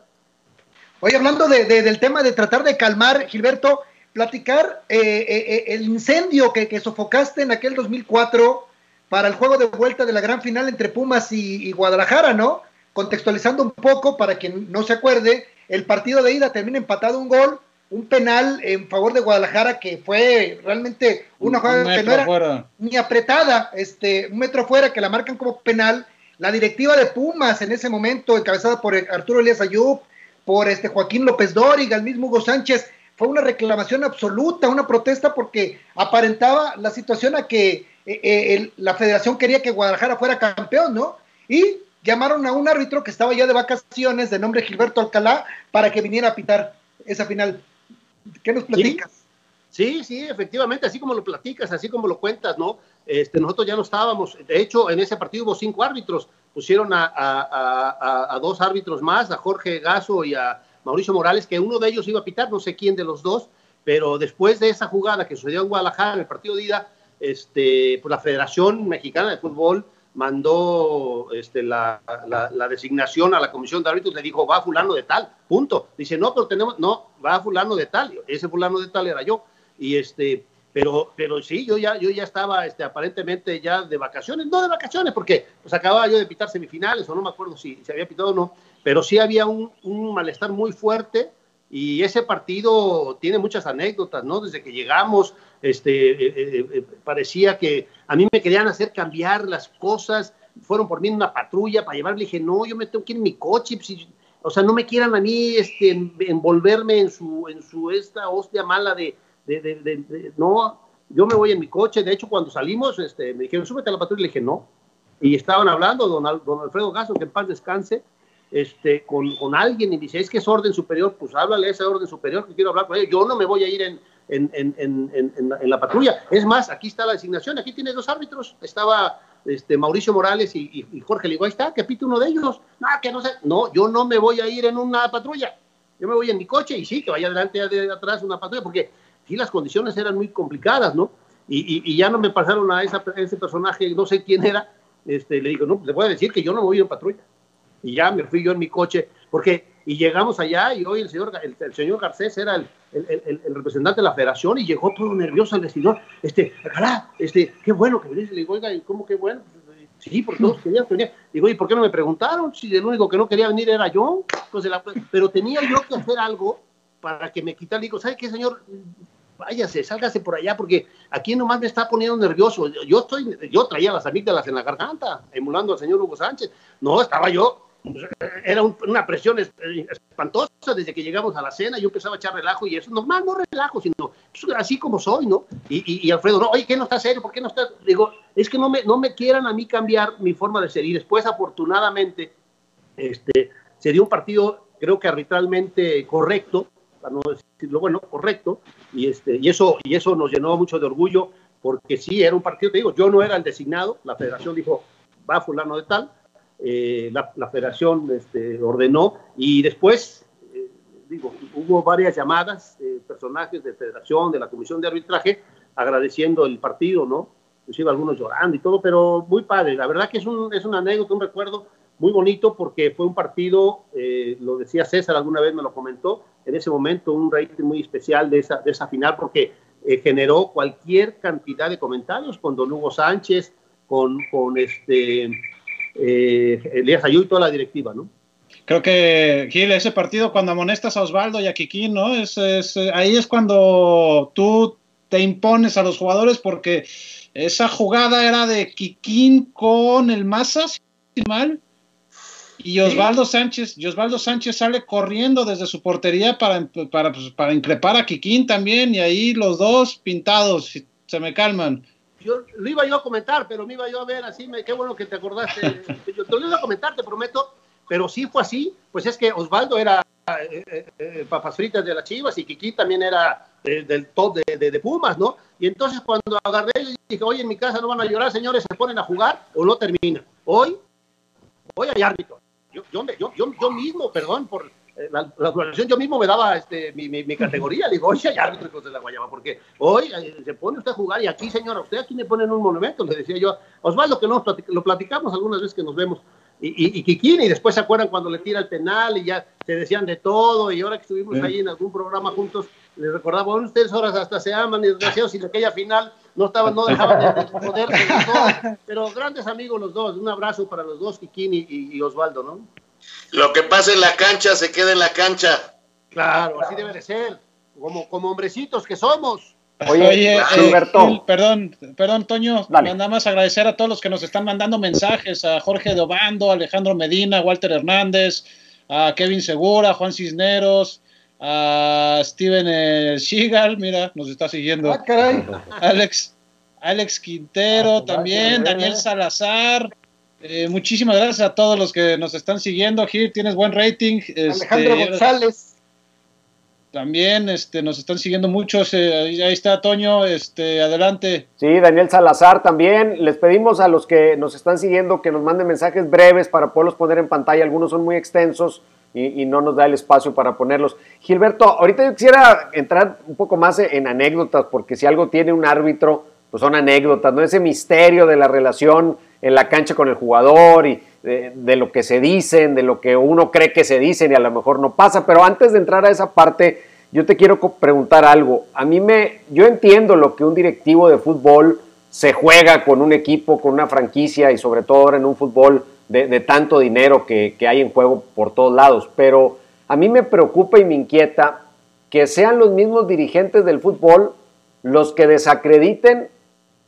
Oye, hablando de, del tema de tratar de calmar, Gilberto, platicar eh, eh, eh, el incendio que, que, sofocaste en aquel 2004 para el juego de vuelta de la gran final entre Pumas y, y Guadalajara, ¿no? Contextualizando un poco para quien no se acuerde, el partido de ida termina empatado un gol, un penal en favor de Guadalajara que fue realmente una jugada que no era ni apretada, este, un metro fuera que la marcan como penal. La directiva de Pumas en ese momento, encabezada por Arturo Elías Ayub, por este Joaquín López Dóriga, el mismo Hugo Sánchez, fue una reclamación absoluta, una protesta porque aparentaba la situación a que eh, eh, la federación quería que Guadalajara fuera campeón, ¿no? Y llamaron a un árbitro que estaba ya de vacaciones, de nombre Gilberto Alcalá, para que viniera a pitar esa final. ¿Qué nos platicas? Sí, sí, efectivamente, así como lo platicas, así como lo cuentas, ¿no? Este, nosotros ya no estábamos, de hecho, en ese partido hubo cinco árbitros, pusieron a, dos árbitros más, a Jorge Gaso y a Mauricio Morales, que uno de ellos iba a pitar, no sé quién de los dos, pero después de esa jugada que sucedió en Guadalajara, en el partido de ida, este, pues la Federación Mexicana de Fútbol mandó este, la, designación a la comisión de árbitros, le dijo, va fulano de tal, punto. Dice, no, pero tenemos, no, va fulano de tal, ese fulano de tal era yo. Y este, pero, pero sí, yo ya, yo ya estaba este, aparentemente ya de vacaciones, no de vacaciones, porque pues acababa yo de pitar semifinales, o no me acuerdo si se había pitado o no, pero sí había un malestar muy fuerte y ese partido tiene muchas anécdotas, ¿no? Desde que llegamos, este, eh, eh, eh, parecía que a mí me querían hacer cambiar las cosas, fueron por mí en una patrulla para llevarle, dije, no, yo me tengo que ir en mi coche, pues, o sea, no me quieran a mí este, envolverme en su, en su esta hostia mala de, no, yo me voy en mi coche, de hecho cuando salimos, este, me dijeron, súbete a la patrulla, le dije, no, y estaban hablando, don, don Alfredo Gaso, que en paz descanse, este, con, alguien y dice, es que es orden superior, pues háblale a ese orden superior que quiero hablar con él. Yo no me voy a ir en, en, en, en, la patrulla. Es más, aquí está la designación, aquí tiene dos árbitros. Estaba este, Mauricio Morales y, Jorge Ligo, ahí está, que pite uno de ellos. No, que no sé. No, yo no me voy a ir en una patrulla. Yo me voy en mi coche y sí, que vaya adelante de atrás una patrulla, porque sí las condiciones eran muy complicadas, ¿no? Y, y ya no me pasaron a, esa, ese personaje, no sé quién era, este, le digo, no, le voy a decir que yo no me voy en patrulla y ya me fui yo en mi coche, porque, y llegamos allá y hoy el señor, el, señor Garcés era el, el, el, representante de la federación y llegó todo nervioso el vestidor, este, cará, este, qué bueno que viniste, le digo, oiga, ¿y cómo qué bueno? Sí, porque todos querían venir. Digo, ¿y por qué no me preguntaron? Si el único que no quería venir era yo. Entonces, la, pero tenía yo que hacer algo para que me quitara. Digo, ¿sabe qué, señor? Váyase, sálgase por allá, porque aquí nomás me está poniendo nervioso. Yo estoy, yo traía las amígdalas en la garganta, emulando al señor Hugo Sánchez. No, estaba yo era una presión espantosa desde que llegamos a la cena, yo empezaba a echar relajo y eso, normal, no relajo, sino pues, así como soy, ¿no? Y, Alfredo, no, oye, ¿qué no está serio? ¿Por qué no está? Digo, es que no me, no me quieran a mí cambiar mi forma de ser. Y después, afortunadamente, este, se dio un partido, creo que arbitralmente correcto, para no decirlo bueno, correcto, y, este, y, eso, y eso nos llenó mucho de orgullo, porque sí, era un partido, te digo, yo no era el designado, la federación dijo, va fulano de tal, eh, la, federación este, ordenó y después, eh, digo, hubo varias llamadas, de personajes de federación, de la comisión de arbitraje, agradeciendo el partido, ¿no? Inclusive algunos llorando y todo, pero muy padre. La verdad que es, un, es una anécdota, un recuerdo muy bonito porque fue un partido, eh, lo decía César alguna vez, me lo comentó, en ese momento un rating muy especial de esa, de esa final porque eh, generó cualquier cantidad de comentarios con don Hugo Sánchez, con, con este, eh, Elías y toda la directiva, ¿no? Creo que, Gil, ese partido cuando amonestas a Osvaldo y a Kikín, ¿no? Es, es, ahí es cuando tú te impones a los jugadores porque esa jugada era de Kikín con el Maza, mal, y Osvaldo Sánchez, y Osvaldo Sánchez sale corriendo desde su portería para, para, pues, para increpar a Kikín también, y ahí los dos pintados, se me calman. Yo lo iba yo a comentar, pero me iba yo a ver así, me, qué bueno que te acordaste. [laughs] yo te lo iba a comentar, te prometo, pero sí fue así, pues es que Osvaldo era eh, eh, eh, papas fritas de las Chivas y Kikín también era del top de, de, de, Pumas, ¿no? Y entonces cuando agarré y dije, oye, en mi casa no van a llorar, señores, se ponen a jugar o no terminan. Hoy, hoy hay árbitro yo, yo, yo, yo, mismo, perdón por eh, la, la yo mismo me daba este, mi, mi, mi categoría. Digo, oye, hay árbitros de la Guayaba, porque hoy eh, se pone usted a jugar y aquí, señora, usted aquí me ponen un monumento. Le decía yo, Osvaldo, que no, lo platicamos algunas veces que nos vemos. Y, y, y Kikín, y después se acuerdan cuando le tira el penal y ya se decían de todo. Y ahora que estuvimos ahí en algún programa juntos, les recordaba, bueno, ustedes ahora hasta se aman y desgraciados, y en aquella final no estaban, no dejaban de, de poder, pero grandes amigos los dos, un abrazo para los dos, Kikín y, y, Osvaldo, ¿no? Lo que pasa en la cancha se queda en la cancha. Claro, así debe de ser, como, como hombrecitos que somos. Oye, Oye Alberto. perdón, perdón, Toño, Dale. nada más agradecer a todos los que nos están mandando mensajes, a Jorge Dobando, Alejandro Medina, Walter Hernández, a Kevin Segura, Juan Cisneros, a Steven eh, Shigal, mira, nos está siguiendo. Ah, caray. Alex, Alex Quintero ah, también, Daniel Salazar. Eh, muchísimas gracias a todos los que nos están siguiendo. Gil, tienes buen rating. Alejandro este, González. También este, nos están siguiendo muchos. Eh, ahí está Toño, este, adelante. Sí, Daniel Salazar también. Les pedimos a los que nos están siguiendo que nos manden mensajes breves para poderlos poner en pantalla. Algunos son muy extensos y, y, no nos da el espacio para ponerlos. Gilberto, ahorita yo quisiera entrar un poco más en anécdotas, porque si algo tiene un árbitro, pues son anécdotas, ¿no? Ese misterio de la relación en la cancha con el jugador y de, lo que se dicen, de lo que uno cree que se dicen y a lo mejor no pasa. Pero antes de entrar a esa parte, yo te quiero preguntar algo. A mí me, yo entiendo lo que un directivo de fútbol se juega con un equipo, con una franquicia y sobre todo ahora en un fútbol de, tanto dinero que, hay en juego por todos lados. Pero a mí me preocupa y me inquieta que sean los mismos dirigentes del fútbol los que desacrediten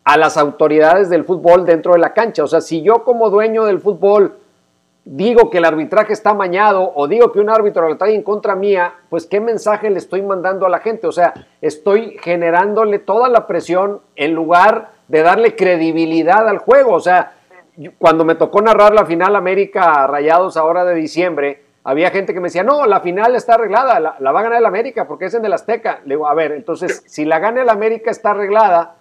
a las autoridades del fútbol dentro de la cancha. O sea, si yo como dueño del fútbol digo que el arbitraje está mañado o digo que un árbitro lo trae en contra mía, pues qué mensaje le estoy mandando a la gente. O sea, estoy generándole toda la presión en lugar de darle credibilidad al juego. O sea, cuando me tocó narrar la final América Rayados ahora de diciembre, había gente que me decía, no, la final está arreglada, la, la va a ganar el América porque es en el Azteca. Le digo, a ver, entonces, si la gana el América está arreglada,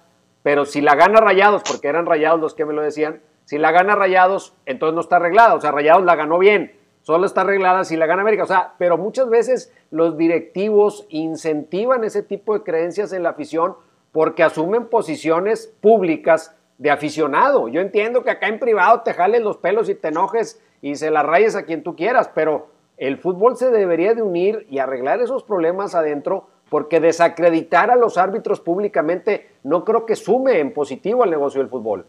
pero si la gana Rayados, porque eran Rayados los que me lo decían, si la gana Rayados, entonces no está arreglada. O sea, Rayados la ganó bien, solo está arreglada si la gana América. O sea, pero muchas veces los directivos incentivan ese tipo de creencias en la afición porque asumen posiciones públicas de aficionado. Yo entiendo que acá en privado te jales los pelos y te enojes y se la rayes a quien tú quieras, pero el fútbol se debería de unir y arreglar esos problemas adentro porque desacreditar a los árbitros públicamente no creo que sume en positivo al negocio del fútbol.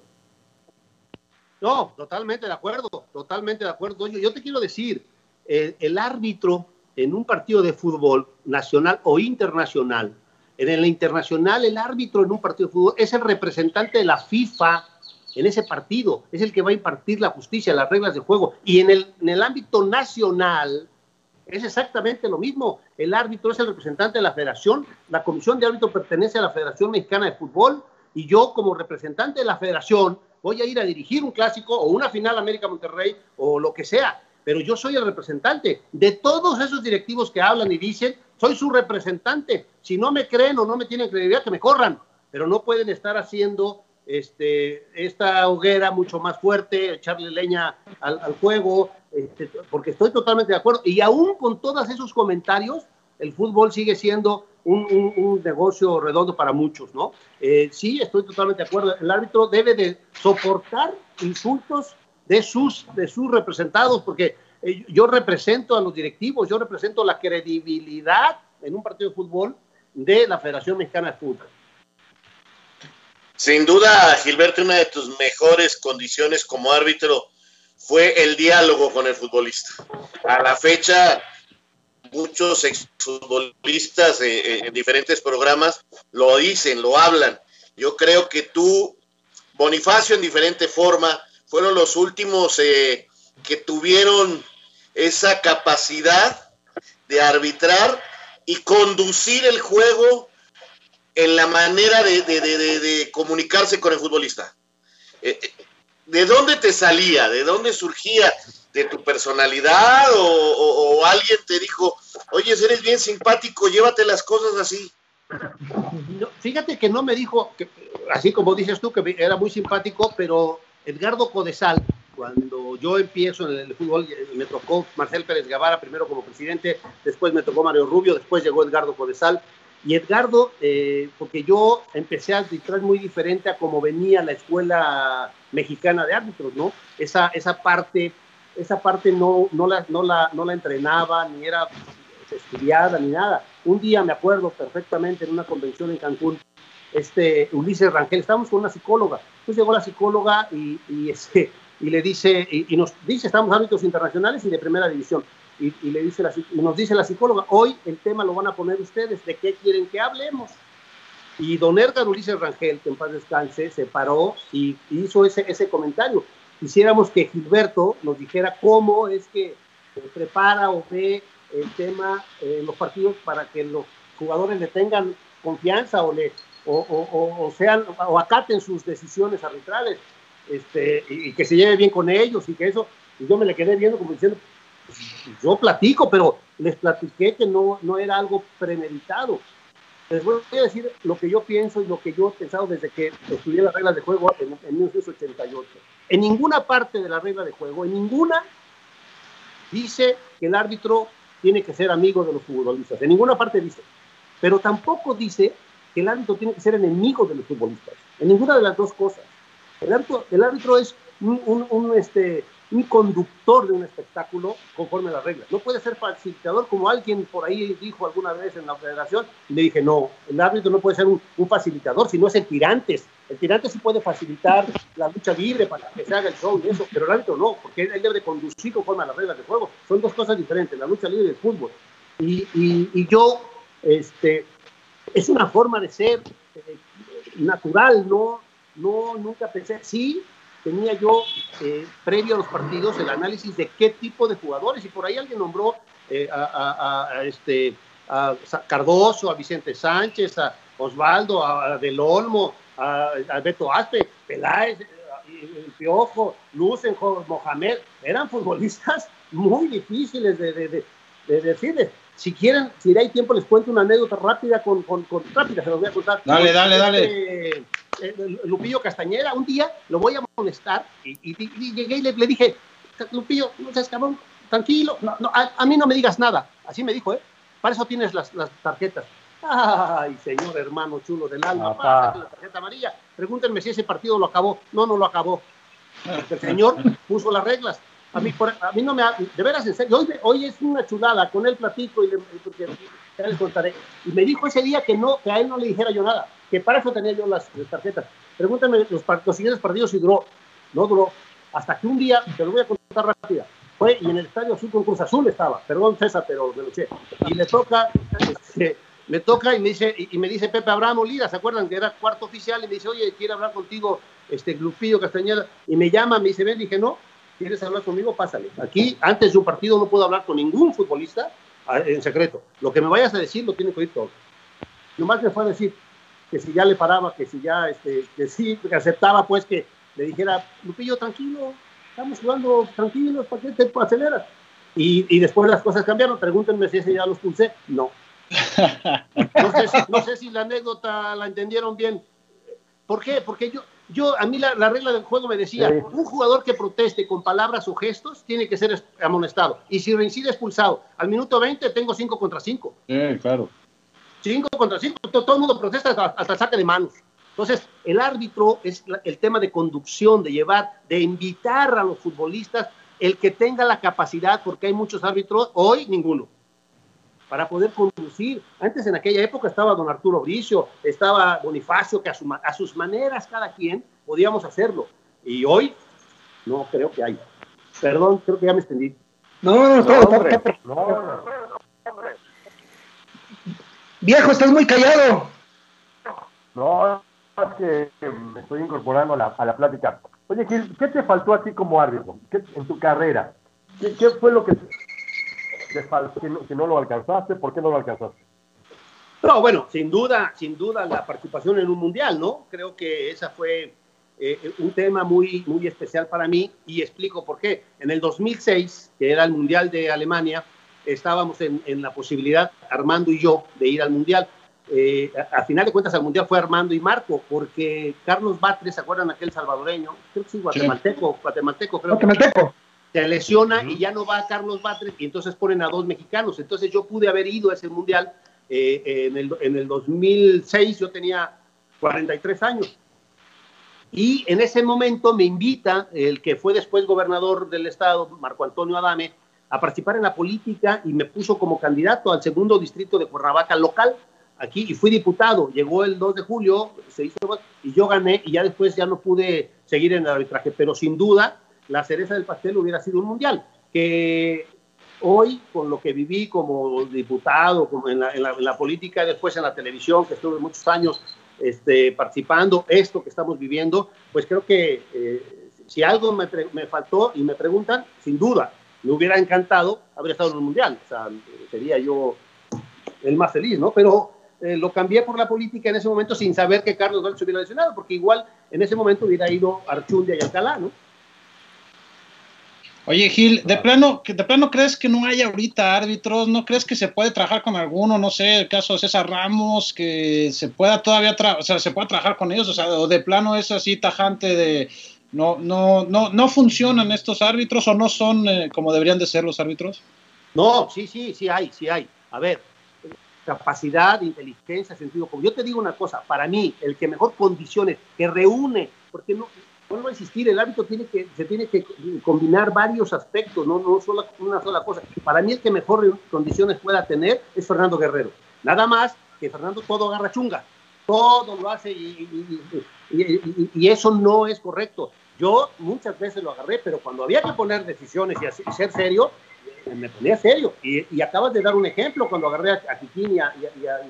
No, totalmente de acuerdo, totalmente de acuerdo. Yo, te quiero decir, el, árbitro en un partido de fútbol nacional o internacional en el internacional, el árbitro en un partido de fútbol es el representante de la FIFA en ese partido, es el que va a impartir la justicia, las reglas de juego. Y en el ámbito nacional es exactamente lo mismo. El árbitro es el representante de la federación, la comisión de árbitro pertenece a la Federación Mexicana de Fútbol y yo como representante de la federación voy a ir a dirigir un clásico o una final América Monterrey o lo que sea pero yo soy el representante de todos esos directivos que hablan y dicen, soy su representante. Si no me creen o no me tienen credibilidad, que me corran, pero no pueden estar haciendo este, esta hoguera mucho más fuerte, echarle leña al, al juego, este, porque estoy totalmente de acuerdo. Y aún con todos esos comentarios, el fútbol sigue siendo un, un, negocio redondo para muchos, ¿no? Eh, sí, estoy totalmente de acuerdo. El árbitro debe de soportar insultos de sus, de sus representados, porque eh, yo represento a los directivos, yo represento la credibilidad en un partido de fútbol de la Federación Mexicana de Fútbol. Sin duda, Gilberto, una de tus mejores condiciones como árbitro fue el diálogo con el futbolista. A la fecha, muchos exfutbolistas eh, eh, en diferentes programas lo dicen, lo hablan. Yo creo que tú, Bonifacio en diferente forma, fueron los últimos eh, que tuvieron esa capacidad de arbitrar y conducir el juego en la manera de, comunicarse con el futbolista. ¿De dónde te salía? ¿De dónde surgía? ¿De tu personalidad? ¿O, alguien te dijo, oye, eres bien simpático, llévate las cosas así? fíjate que no me dijo, así como dices tú, que era muy simpático, pero Edgardo Codesal, cuando yo empiezo en el fútbol, me tocó Marcel Pérez Gavara primero como presidente, después me tocó Mario Rubio, después llegó Edgardo Codesal, y Edgardo, eh, porque yo empecé a arbitrar muy diferente a como venía la escuela mexicana de árbitros, ¿no? Esa, esa parte, esa parte no, no, la, no, la, no la entrenaba, ni era estudiada, ni nada. Un día me acuerdo perfectamente en una convención en Cancún, este Ulises Rangel, estábamos con una psicóloga, entonces llegó la psicóloga y, y, este, y le dice, y, y nos dice, estamos árbitros internacionales y de primera división y, le dice la, nos dice la psicóloga, hoy el tema lo van a poner ustedes, ¿de qué quieren que hablemos? Y don Edgar Ulises Rangel, que en paz descanse, se paró y hizo ese, ese comentario. Quisiéramos que Gilberto nos dijera cómo es que prepara o ve el tema en los partidos para que los jugadores le tengan confianza o, le, o, o, o, sean, o acaten sus decisiones arbitrales este, y, y, que se lleve bien con ellos y que eso. Y yo me le quedé viendo como diciendo, yo platico, pero les platiqué que no, no era algo premeditado. Les voy a decir lo que yo pienso y lo que yo he pensado desde que estudié las reglas de juego en, en 1988. En ninguna parte de la regla de juego, en ninguna, dice que el árbitro tiene que ser amigo de los futbolistas. En ninguna parte dice. Pero tampoco dice que el árbitro tiene que ser enemigo de los futbolistas. En ninguna de las dos cosas. El árbitro, el árbitro es un, un, un este, un conductor de un espectáculo conforme a las reglas. No puede ser facilitador como alguien por ahí dijo alguna vez en la federación. Le dije, no, el árbitro no puede ser un, un facilitador, sino es el tirantes. El tirante sí puede facilitar la lucha libre para que se haga el show y eso, pero el árbitro no, porque él debe de conducir conforme a las reglas de juego. Son dos cosas diferentes, la lucha libre y el fútbol. Y, y, y yo, este, es una forma de ser eh, natural, no, no, nunca pensé, sí, tenía yo, eh, previo a los partidos, el análisis de qué tipo de jugadores, y por ahí alguien nombró eh, a, a, a, este, a Cardoso, a Vicente Sánchez, a Osvaldo, a, Del Olmo, a, Beto Aspe, Peláez, el Piojo, Lucenjo, Mohamed, eran futbolistas muy difíciles de, de, de, de decirles. Si quieren, si hay tiempo, les cuento una anécdota rápida con, con, con rápida, se los voy a contar. Dale, dale, dale. Eh, Lupillo Castañera, un día lo voy a molestar y, y, y llegué y le, le, dije, Lupillo, no seas cabrón, tranquilo, no, no, a, a, mí no me digas nada. Así me dijo, ¿eh? Para eso tienes las, las tarjetas. Ay, señor hermano chulo del alma, pásate la tarjeta amarilla. Pregúntenme si ese partido lo acabó. No, no lo acabó. El señor puso las reglas. A mí, por, a mí no me ha, de veras, en serio, hoy, hoy es una chulada, con él platico y le, porque ya les contaré. Y me dijo ese día que no, que a él no le dijera yo nada, que para eso tenía yo las, las tarjetas. Pregúntame los, los, siguientes partidos si duró. No duró. Hasta que un día, te lo voy a contar rápida, fue y en el estadio azul con Cruz Azul estaba, perdón César, pero me lo eché. Y le toca, este, me toca y me dice, y, me dice Pepe Abraham Olida, ¿se acuerdan que era cuarto oficial? Y me dice, oye, quiere hablar contigo, este Glupillo Castañeda, y me llama, me dice, ven, dije, no, ¿quieres hablar conmigo? Pásale. Aquí, antes de un partido, no puedo hablar con ningún futbolista en secreto. Lo que me vayas a decir lo tiene que oír todo. Nomás me fue a decir que si ya le paraba, que si ya, este, que sí, que aceptaba, pues que le dijera, Lupillo, tranquilo, estamos jugando tranquilos, ¿para qué te aceleras? Y, y después las cosas cambiaron. Pregúntenme si ese ya los pulsé. No. No sé, si, no sé si la anécdota la entendieron bien. ¿Por qué? Porque yo, yo, a mí la, la, regla del juego me decía, sí. un jugador que proteste con palabras o gestos tiene que ser amonestado. Y si reincide expulsado, al minuto 20 tengo 5 contra 5. Sí, claro. 5 contra 5, todo, todo, el mundo protesta hasta, hasta el saque de manos. Entonces, el árbitro es la, el tema de conducción, de llevar, de invitar a los futbolistas, el que tenga la capacidad, porque hay muchos árbitros, hoy ninguno. para poder conducir. Antes en aquella época estaba don Arturo Bricio, estaba Bonifacio, que a, a sus maneras cada quien podíamos hacerlo. Y hoy no creo que haya. Perdón, creo que ya me extendí. No, no, no, Viejo, estás muy callado. No, es que me estoy incorporando a la, a la plática. Oye, Gil, ¿qué te faltó a ti como árbitro en tu carrera? ¿Qué, qué fue lo que te faltó, que no, que no lo alcanzaste? ¿Por qué no lo alcanzaste? No, bueno, sin duda, sin duda la participación en un mundial, ¿no? Creo que esa fue eh, un tema muy, muy especial para mí y explico por qué. En el 2006, que era el Mundial de Alemania, estábamos en, en la posibilidad, Armando y yo, de ir al Mundial. Eh, a, final de cuentas, al Mundial fue Armando y Marco, porque Carlos Batres, ¿se acuerdan aquel salvadoreño? Creo que sí, guatemalteco, guatemalteco, creo. Guatemalteco. Se lesiona y ya no va Carlos Batres y entonces ponen a dos mexicanos. Entonces yo pude haber ido a ese Mundial eh, en, el, en el 2006, yo tenía 43 años y en ese momento me invita el que fue después gobernador del estado, Marco Antonio Adame, a participar en la política y me puso como candidato al segundo distrito de Cuernavaca local aquí y fui diputado. Llegó el 2 de julio, se hizo y yo gané y ya después ya no pude seguir en el arbitraje, pero sin duda la cereza del pastel hubiera sido un mundial que hoy con lo que viví como diputado, como en la, en la política, después en la televisión, que estuve muchos años este, participando, esto que estamos viviendo, pues creo que eh, si algo me, me, faltó y me preguntan, sin duda, me hubiera encantado haber estado en el Mundial, o sea, sería yo el más feliz, ¿no? Pero eh, lo cambié por la política en ese momento sin saber que Carlos se hubiera lesionado, porque igual en ese momento hubiera ido Archundia y Alcalá, ¿no? Oye, Gil, ¿de plano, ¿de plano crees que no hay ahorita árbitros? ¿No crees que se puede trabajar con alguno? No sé, el caso de César Ramos, que se pueda todavía, o sea, se pueda trabajar con ellos, o sea, o de plano es así tajante de no, no, no, no funcionan estos árbitros o no son eh, como deberían de ser los árbitros? No, sí, sí, sí hay, sí hay. A ver, capacidad, inteligencia, sentido común. Yo te digo una cosa, para mí, el que mejor condiciones, que reúne, porque no, vuelvo a insistir, el árbitro tiene que, se tiene que combinar varios aspectos, no, no solo una sola cosa. Para mí el que mejor condiciones pueda tener es Fernando Guerrero. Nada más que Fernando todo agarra chunga, todo lo hace y, y, eso no es correcto. Yo muchas veces lo agarré, pero cuando había que poner decisiones y, ser serio, me ponía serio. Y, acabas de dar un ejemplo cuando agarré a, a y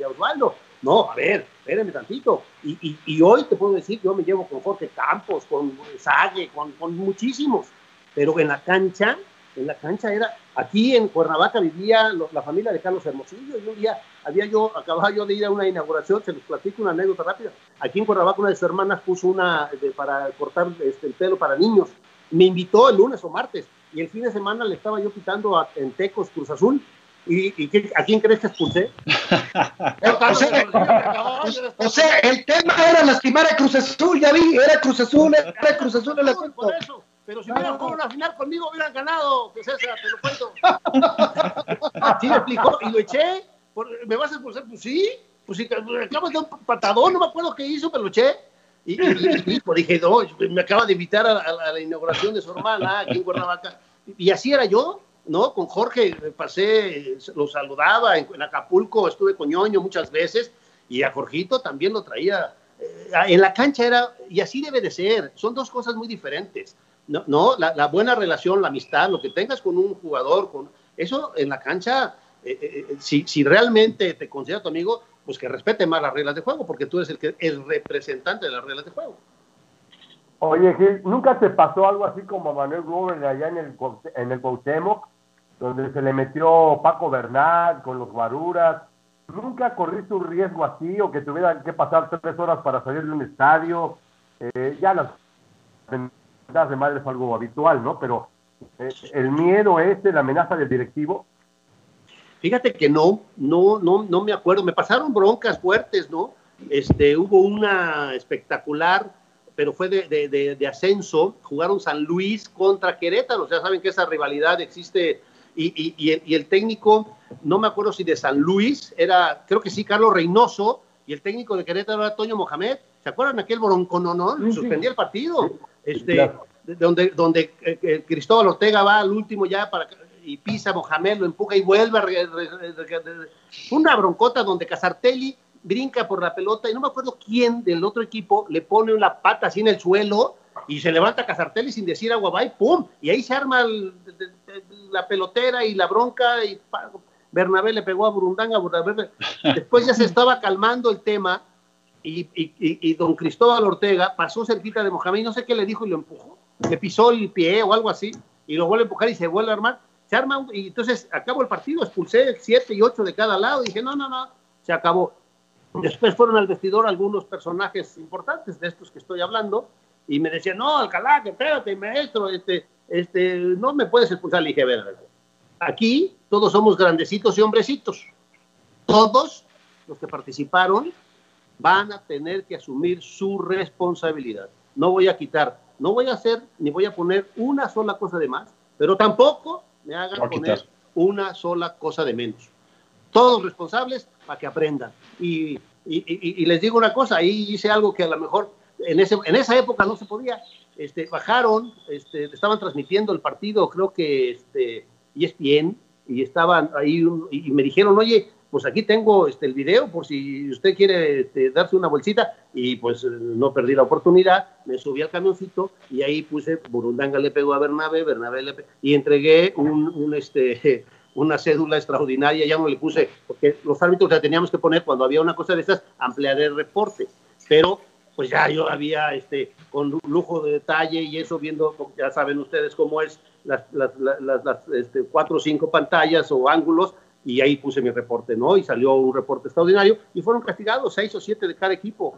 a Osvaldo no, a ver, espérenme tantito. Y, y, hoy te puedo decir, yo me llevo con Jorge Campos, con Sague, con, con, muchísimos. Pero en la cancha, en la cancha era, aquí en Cuernavaca vivía la familia de Carlos Hermosillo. Y un día había yo, acababa yo de ir a una inauguración, se los platico una anécdota rápida. Aquí en Cuernavaca una de sus hermanas puso una para cortar este, el pelo para niños. Me invitó el lunes o martes. Y el fin de semana le estaba yo quitando a, en Tecos Cruz Azul ¿Y, a quién crees que expulsé? [laughs] o, sea, el tema era lastimar a Cruz Azul, ya vi, era Cruz Azul, era Cruz Azul el asunto. Por eso, pero si hubieran jugado la final conmigo, hubieran ganado, que César, te lo cuento. [laughs] Así me explicó, y lo eché. ¿Me vas a expulsar? Pues sí, pues sí, acabas de un patadón, no me acuerdo qué hizo, pero lo eché. Y, y, pues dije, no, me acaba de invitar a, a, la inauguración de su hermana aquí en Cuernavaca. Y así era yo, ¿no? Con Jorge pasé, lo saludaba, en, Acapulco estuve con ñoño muchas veces y a Jorgito también lo traía. Eh, en la cancha era, y así debe de ser, son dos cosas muy diferentes, ¿no? ¿no? La, buena relación, la amistad, lo que tengas con un jugador, con eso en la cancha, eh, eh, si, si, realmente te considera tu amigo, pues que respete más las reglas de juego, porque tú eres el, que, el representante de las reglas de juego. Oye, Gil, ¿nunca te pasó algo así como a Manuel Rubén allá en el, en el Cuauhtémoc? donde se le metió Paco Bernal con los guaruras. ¿Nunca corriste un riesgo así o que tuvieran que pasar tres horas para salir de un estadio? Eh, ya las vendas de madre es algo habitual, ¿no? Pero eh, el miedo ese, la amenaza del directivo. Fíjate que no, no, no, no me acuerdo. Me pasaron broncas fuertes, ¿no? Este, hubo una espectacular, pero fue de, de, de ascenso. Jugaron San Luis contra Querétaro. Ya saben que esa rivalidad existe y, el, técnico, no me acuerdo si de San Luis, era, creo que sí, Carlos Reynoso, y el técnico de Querétaro era Toño Mohamed. ¿Se acuerdan aquel broncono, no? Suspendía el partido. Este, donde, donde eh, eh, Cristóbal Ortega va al último ya para y pisa Mohamed, lo empuja y vuelve. una broncota donde Casartelli brinca por la pelota y no me acuerdo quién del otro equipo le pone una pata así en el suelo y se levanta Casartelli sin decir agua y ¡pum! Y ahí se arma la pelotera y la bronca y Bernabé le pegó a Burundanga, después ya se estaba calmando el tema y, don Cristóbal Ortega pasó cerquita de Mohamed y no sé qué le dijo y lo empujó, le pisó el pie o algo así y lo vuelve a empujar y se vuelve a armar, se arma y entonces acabó el partido, expulsé siete y ocho de cada lado y dije no, no, no, se acabó Después fueron al vestidor algunos personajes importantes de estos que estoy hablando y me decían, no, Alcalá, que espérate, maestro, este, este, no me puedes expulsar. Le dije, a ver, aquí todos somos grandecitos y hombrecitos. Todos los que participaron van a tener que asumir su responsabilidad. No voy a quitar, no voy a hacer ni voy a poner una sola cosa de más, pero tampoco me hagan poner una sola cosa de menos. Todos responsables para que aprendan. Y, les digo una cosa, ahí hice algo que a lo mejor en, ese, en esa época no se podía. Este, bajaron, este, estaban transmitiendo el partido, creo que este, ESPN, y estaban ahí y me dijeron, oye, pues aquí tengo este, el video por si usted quiere este, darse una bolsita. Y pues no perdí la oportunidad, me subí al camioncito y ahí puse Burundanga le pegó a Bernabé, Bernabé le pegó, y entregué un, un, este, [laughs] una cédula extraordinaria, ya no le puse, porque los árbitros la teníamos que poner cuando había una cosa de esas, ampliar el reporte, pero pues ya yo había, este, con lujo de detalle y eso, viendo, ya saben ustedes cómo es, las, las, las, este, cuatro o cinco pantallas o ángulos, y ahí puse mi reporte, ¿no? Y salió un reporte extraordinario, y fueron castigados seis o siete de cada equipo.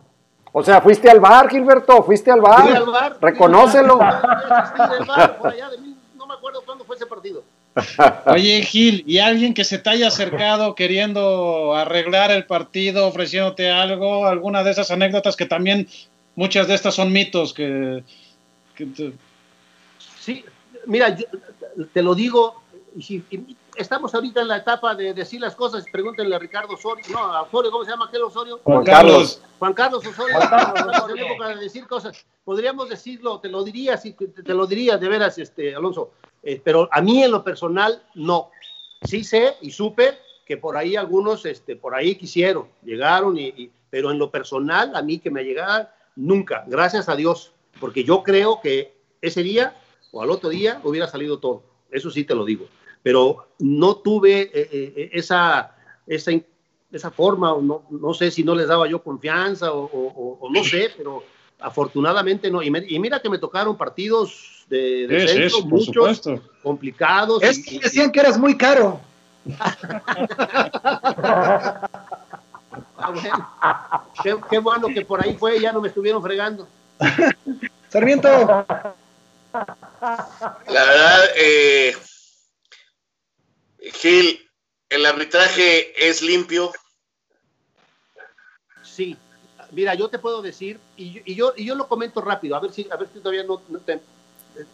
O sea, fuiste al bar, Gilberto, fuiste al bar. Fui al bar. Reconócelo. no me acuerdo cuándo fue ese partido. [laughs] Oye, Gil, ¿y alguien que se te haya acercado queriendo arreglar el partido, ofreciéndote algo? ¿Alguna de esas anécdotas que también muchas de estas son mitos que... Sí, mira, te lo digo, estamos ahorita en la etapa de decir las cosas, pregúntenle a Ricardo Osorio, no, a Osorio, ¿cómo se llama aquel Osorio? Juan Carlos. Juan Carlos Osorio, de decir cosas. Podríamos decirlo, te lo diría, sí, te lo diría de veras, este, Alonso, eh, pero a mí en lo personal no. Sí sé y supe que por ahí algunos, este, por ahí quisieron, llegaron, y, pero en lo personal, a mí que me llegara, nunca, gracias a Dios, porque yo creo que ese día o al otro día hubiera salido todo, eso sí te lo digo, pero no tuve eh, eh, esa, esa, esa forma, o no, no sé si no les daba yo confianza o, no sé, pero afortunadamente no, y mira que me tocaron partidos de, descenso, muchos, complicados. Es que decían que eras muy caro. [laughs] ah, qué, bueno que por ahí fue, ya no me estuvieron fregando. Sarmiento. La verdad, eh, Gil, el arbitraje es limpio. Sí, mira, yo te puedo decir, y, yo, y yo lo comento rápido, a ver si, a ver si todavía no, no te,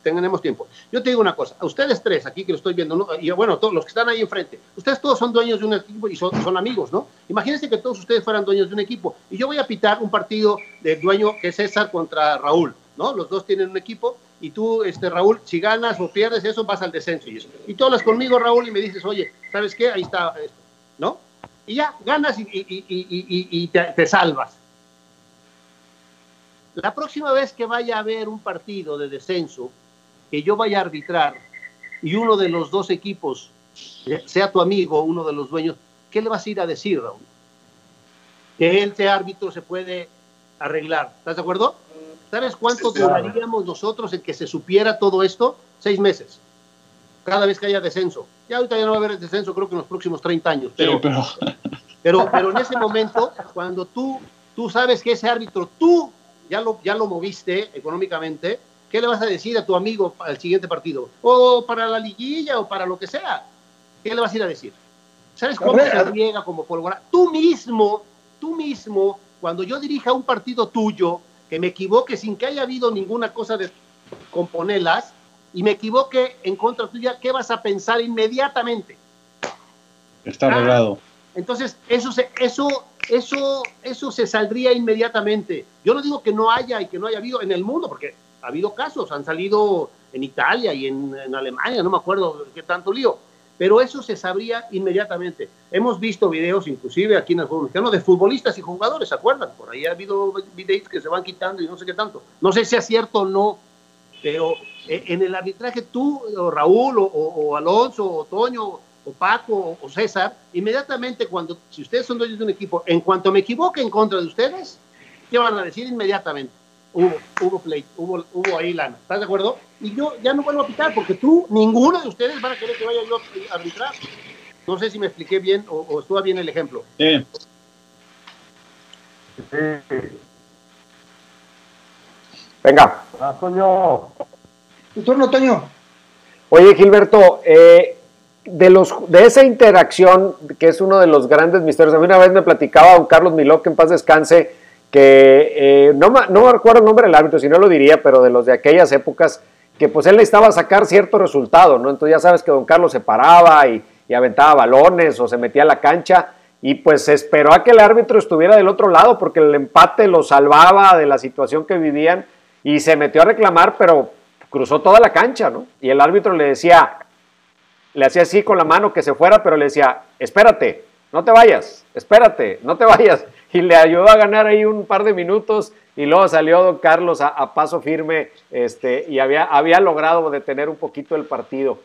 tenemos tiempo. Yo te digo una cosa, ustedes tres aquí que lo estoy viendo, y bueno, todos los que están ahí enfrente, ustedes todos son dueños de un equipo y son, son, amigos, ¿no? Imagínense que todos ustedes fueran dueños de un equipo y yo voy a pitar un partido de dueño que es César contra Raúl, ¿no? Los dos tienen un equipo y tú, este, Raúl, si ganas o pierdes eso, vas al descenso y eso. Y tú hablas conmigo, Raúl, y me dices, oye, ¿sabes qué? Ahí está esto, ¿no? Y ya, ganas y, te, salvas. La próxima vez que vaya a haber un partido de descenso, que yo vaya a arbitrar y uno de los dos equipos sea tu amigo, uno de los dueños, ¿qué le vas a ir a decir, Raúl? Que sea árbitro se puede arreglar. ¿Estás de acuerdo? ¿Sabes cuánto duraríamos nosotros en que se supiera todo esto? Seis meses. Cada vez que haya descenso. Ya ahorita ya no va a haber descenso, creo que en los próximos 30 años. Pero, pero... pero, pero en ese momento, cuando tú, tú sabes que ese árbitro, tú ya lo, ya lo moviste económicamente, ¿qué le vas a decir a tu amigo el siguiente partido? O para la liguilla o para lo que sea. ¿Qué le vas a ir a decir? ¿Sabes cómo se riega como pólvora? Tú mismo, tú mismo, cuando yo dirija un partido tuyo, que me equivoque sin que haya habido ninguna cosa de componerlas, y me equivoque en contra tuya, ¿qué vas a pensar inmediatamente? Está arreglado. entonces, eso, se, eso eso, eso se saldría inmediatamente. Yo no digo que no haya y que no haya habido en el mundo, porque ha habido casos, han salido en Italia y en, en Alemania, no me acuerdo qué tanto lío pero eso se sabría inmediatamente. Hemos visto videos, inclusive aquí en el fútbol mexicano, de futbolistas y jugadores, ¿se acuerdan? Por ahí ha habido videos que se van quitando y no sé qué tanto. No sé si es cierto o no, pero eh, en el arbitraje tú, o Raúl, o, Alonso, o Toño, o Paco, o César, inmediatamente cuando, si ustedes son dueños de un equipo, en cuanto me equivoque en contra de ustedes, ¿qué van a decir inmediatamente? Hubo, hubo play, hubo, hubo ahí lana. ¿Estás de acuerdo? Y yo ya no vuelvo a pitar porque tú, ninguno de ustedes van a querer que vaya yo a arbitrar. No sé si me expliqué bien o, estuvo bien el ejemplo. Sí. Venga. Ah, Toño. Tu turno, Toño. Oye, Gilberto, eh, de, los, de esa interacción, que es uno de los grandes misterios, a mí una vez me platicaba don Carlos Miló, que en paz descanse, que eh, no, no me recuerdo el nombre del árbitro, si no lo diría, pero de los de aquellas épocas, que pues él necesitaba sacar cierto resultado, ¿no? Entonces ya sabes que don Carlos se paraba y, aventaba balones o se metía a la cancha y pues esperó a que el árbitro estuviera del otro lado porque el empate lo salvaba de la situación que vivían y se metió a reclamar, pero cruzó toda la cancha, ¿no? Y el árbitro le decía, le hacía así con la mano que se fuera, pero le decía, espérate, no te vayas, espérate, no te vayas. [laughs] Y le ayudó a ganar ahí un par de minutos y luego salió don Carlos a, paso firme este, y había, había logrado detener un poquito el partido.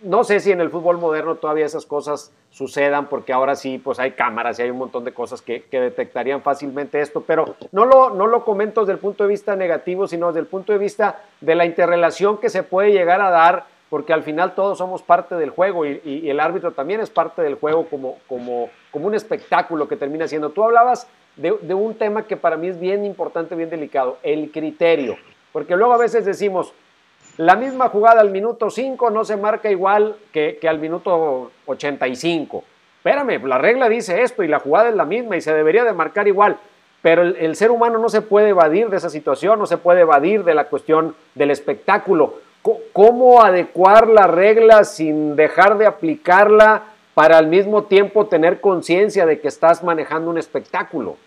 No sé si en el fútbol moderno todavía esas cosas sucedan, porque ahora sí, pues hay cámaras y hay un montón de cosas que, detectarían fácilmente esto, pero no lo, no lo comento desde el punto de vista negativo, sino desde el punto de vista de la interrelación que se puede llegar a dar, porque al final todos somos parte del juego y, y el árbitro también es parte del juego como, como, como un espectáculo que termina siendo. Tú hablabas de, un tema que para mí es bien importante, bien delicado, el criterio. Porque luego a veces decimos, la misma jugada al minuto 5 no se marca igual que, al minuto 85. Espérame, la regla dice esto y la jugada es la misma y se debería de marcar igual. Pero el, el ser humano no se puede evadir de esa situación, no se puede evadir de la cuestión del espectáculo. ¿Cómo adecuar la regla sin dejar de aplicarla para al mismo tiempo tener conciencia de que estás manejando un espectáculo?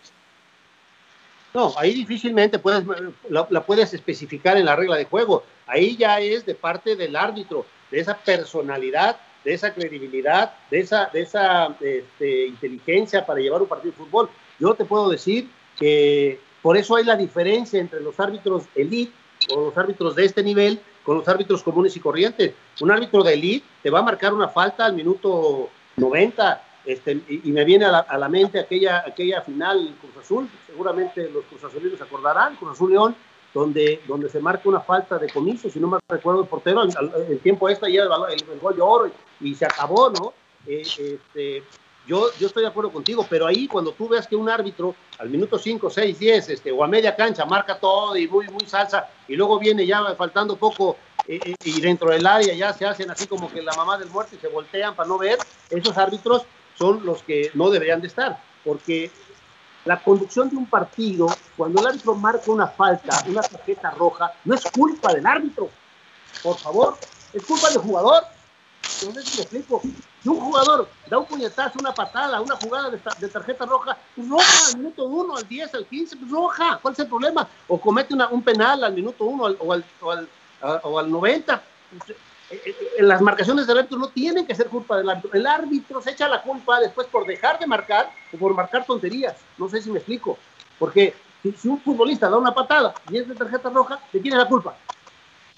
No, ahí difícilmente puedes, la, puedes especificar en la regla de juego. Ahí ya es de parte del árbitro, de esa personalidad, de esa credibilidad, de esa, de esa este, inteligencia para llevar un partido de fútbol. Yo te puedo decir que por eso hay la diferencia entre los árbitros elite o los árbitros de este nivel con los árbitros comunes y corrientes. Un árbitro de elite te va a marcar una falta al minuto 90, este, y, me viene a la, mente aquella, aquella final Cruz Azul, seguramente los Cruz Azulinos se acordarán, Cruz Azul León, donde, donde se marca una falta de comiso, si no me recuerdo el portero, el, tiempo este ya el, el, gol de oro y, se acabó, ¿no? Eh, este, yo, yo estoy de acuerdo contigo, pero ahí cuando tú veas que un árbitro al minuto 5, 6, 10 este, o a media cancha marca todo y muy, muy salsa y luego viene ya faltando poco eh, eh, y dentro del área ya se hacen así como que la mamá del muerto y se voltean para no ver, esos árbitros son los que no deberían de estar, porque la conducción de un partido, cuando el árbitro marca una falta, una tarjeta roja, no es culpa del árbitro, por favor, es culpa del jugador. No sé si me explico. Si un jugador da un puñetazo, una patada, una jugada de, tarjeta roja, pues roja al minuto 1, al 10, al 15, pues roja, ¿cuál es el problema? O comete un penal al minuto 1 o, al, o, al, o al 90, eh, eh, eh, las marcaciones del árbitro no tienen que ser culpa del árbitro. El árbitro se echa la culpa después por dejar de marcar o por marcar tonterías. No sé si me explico. Porque si, un futbolista da una patada y es de tarjeta roja, ¿de quién es la culpa?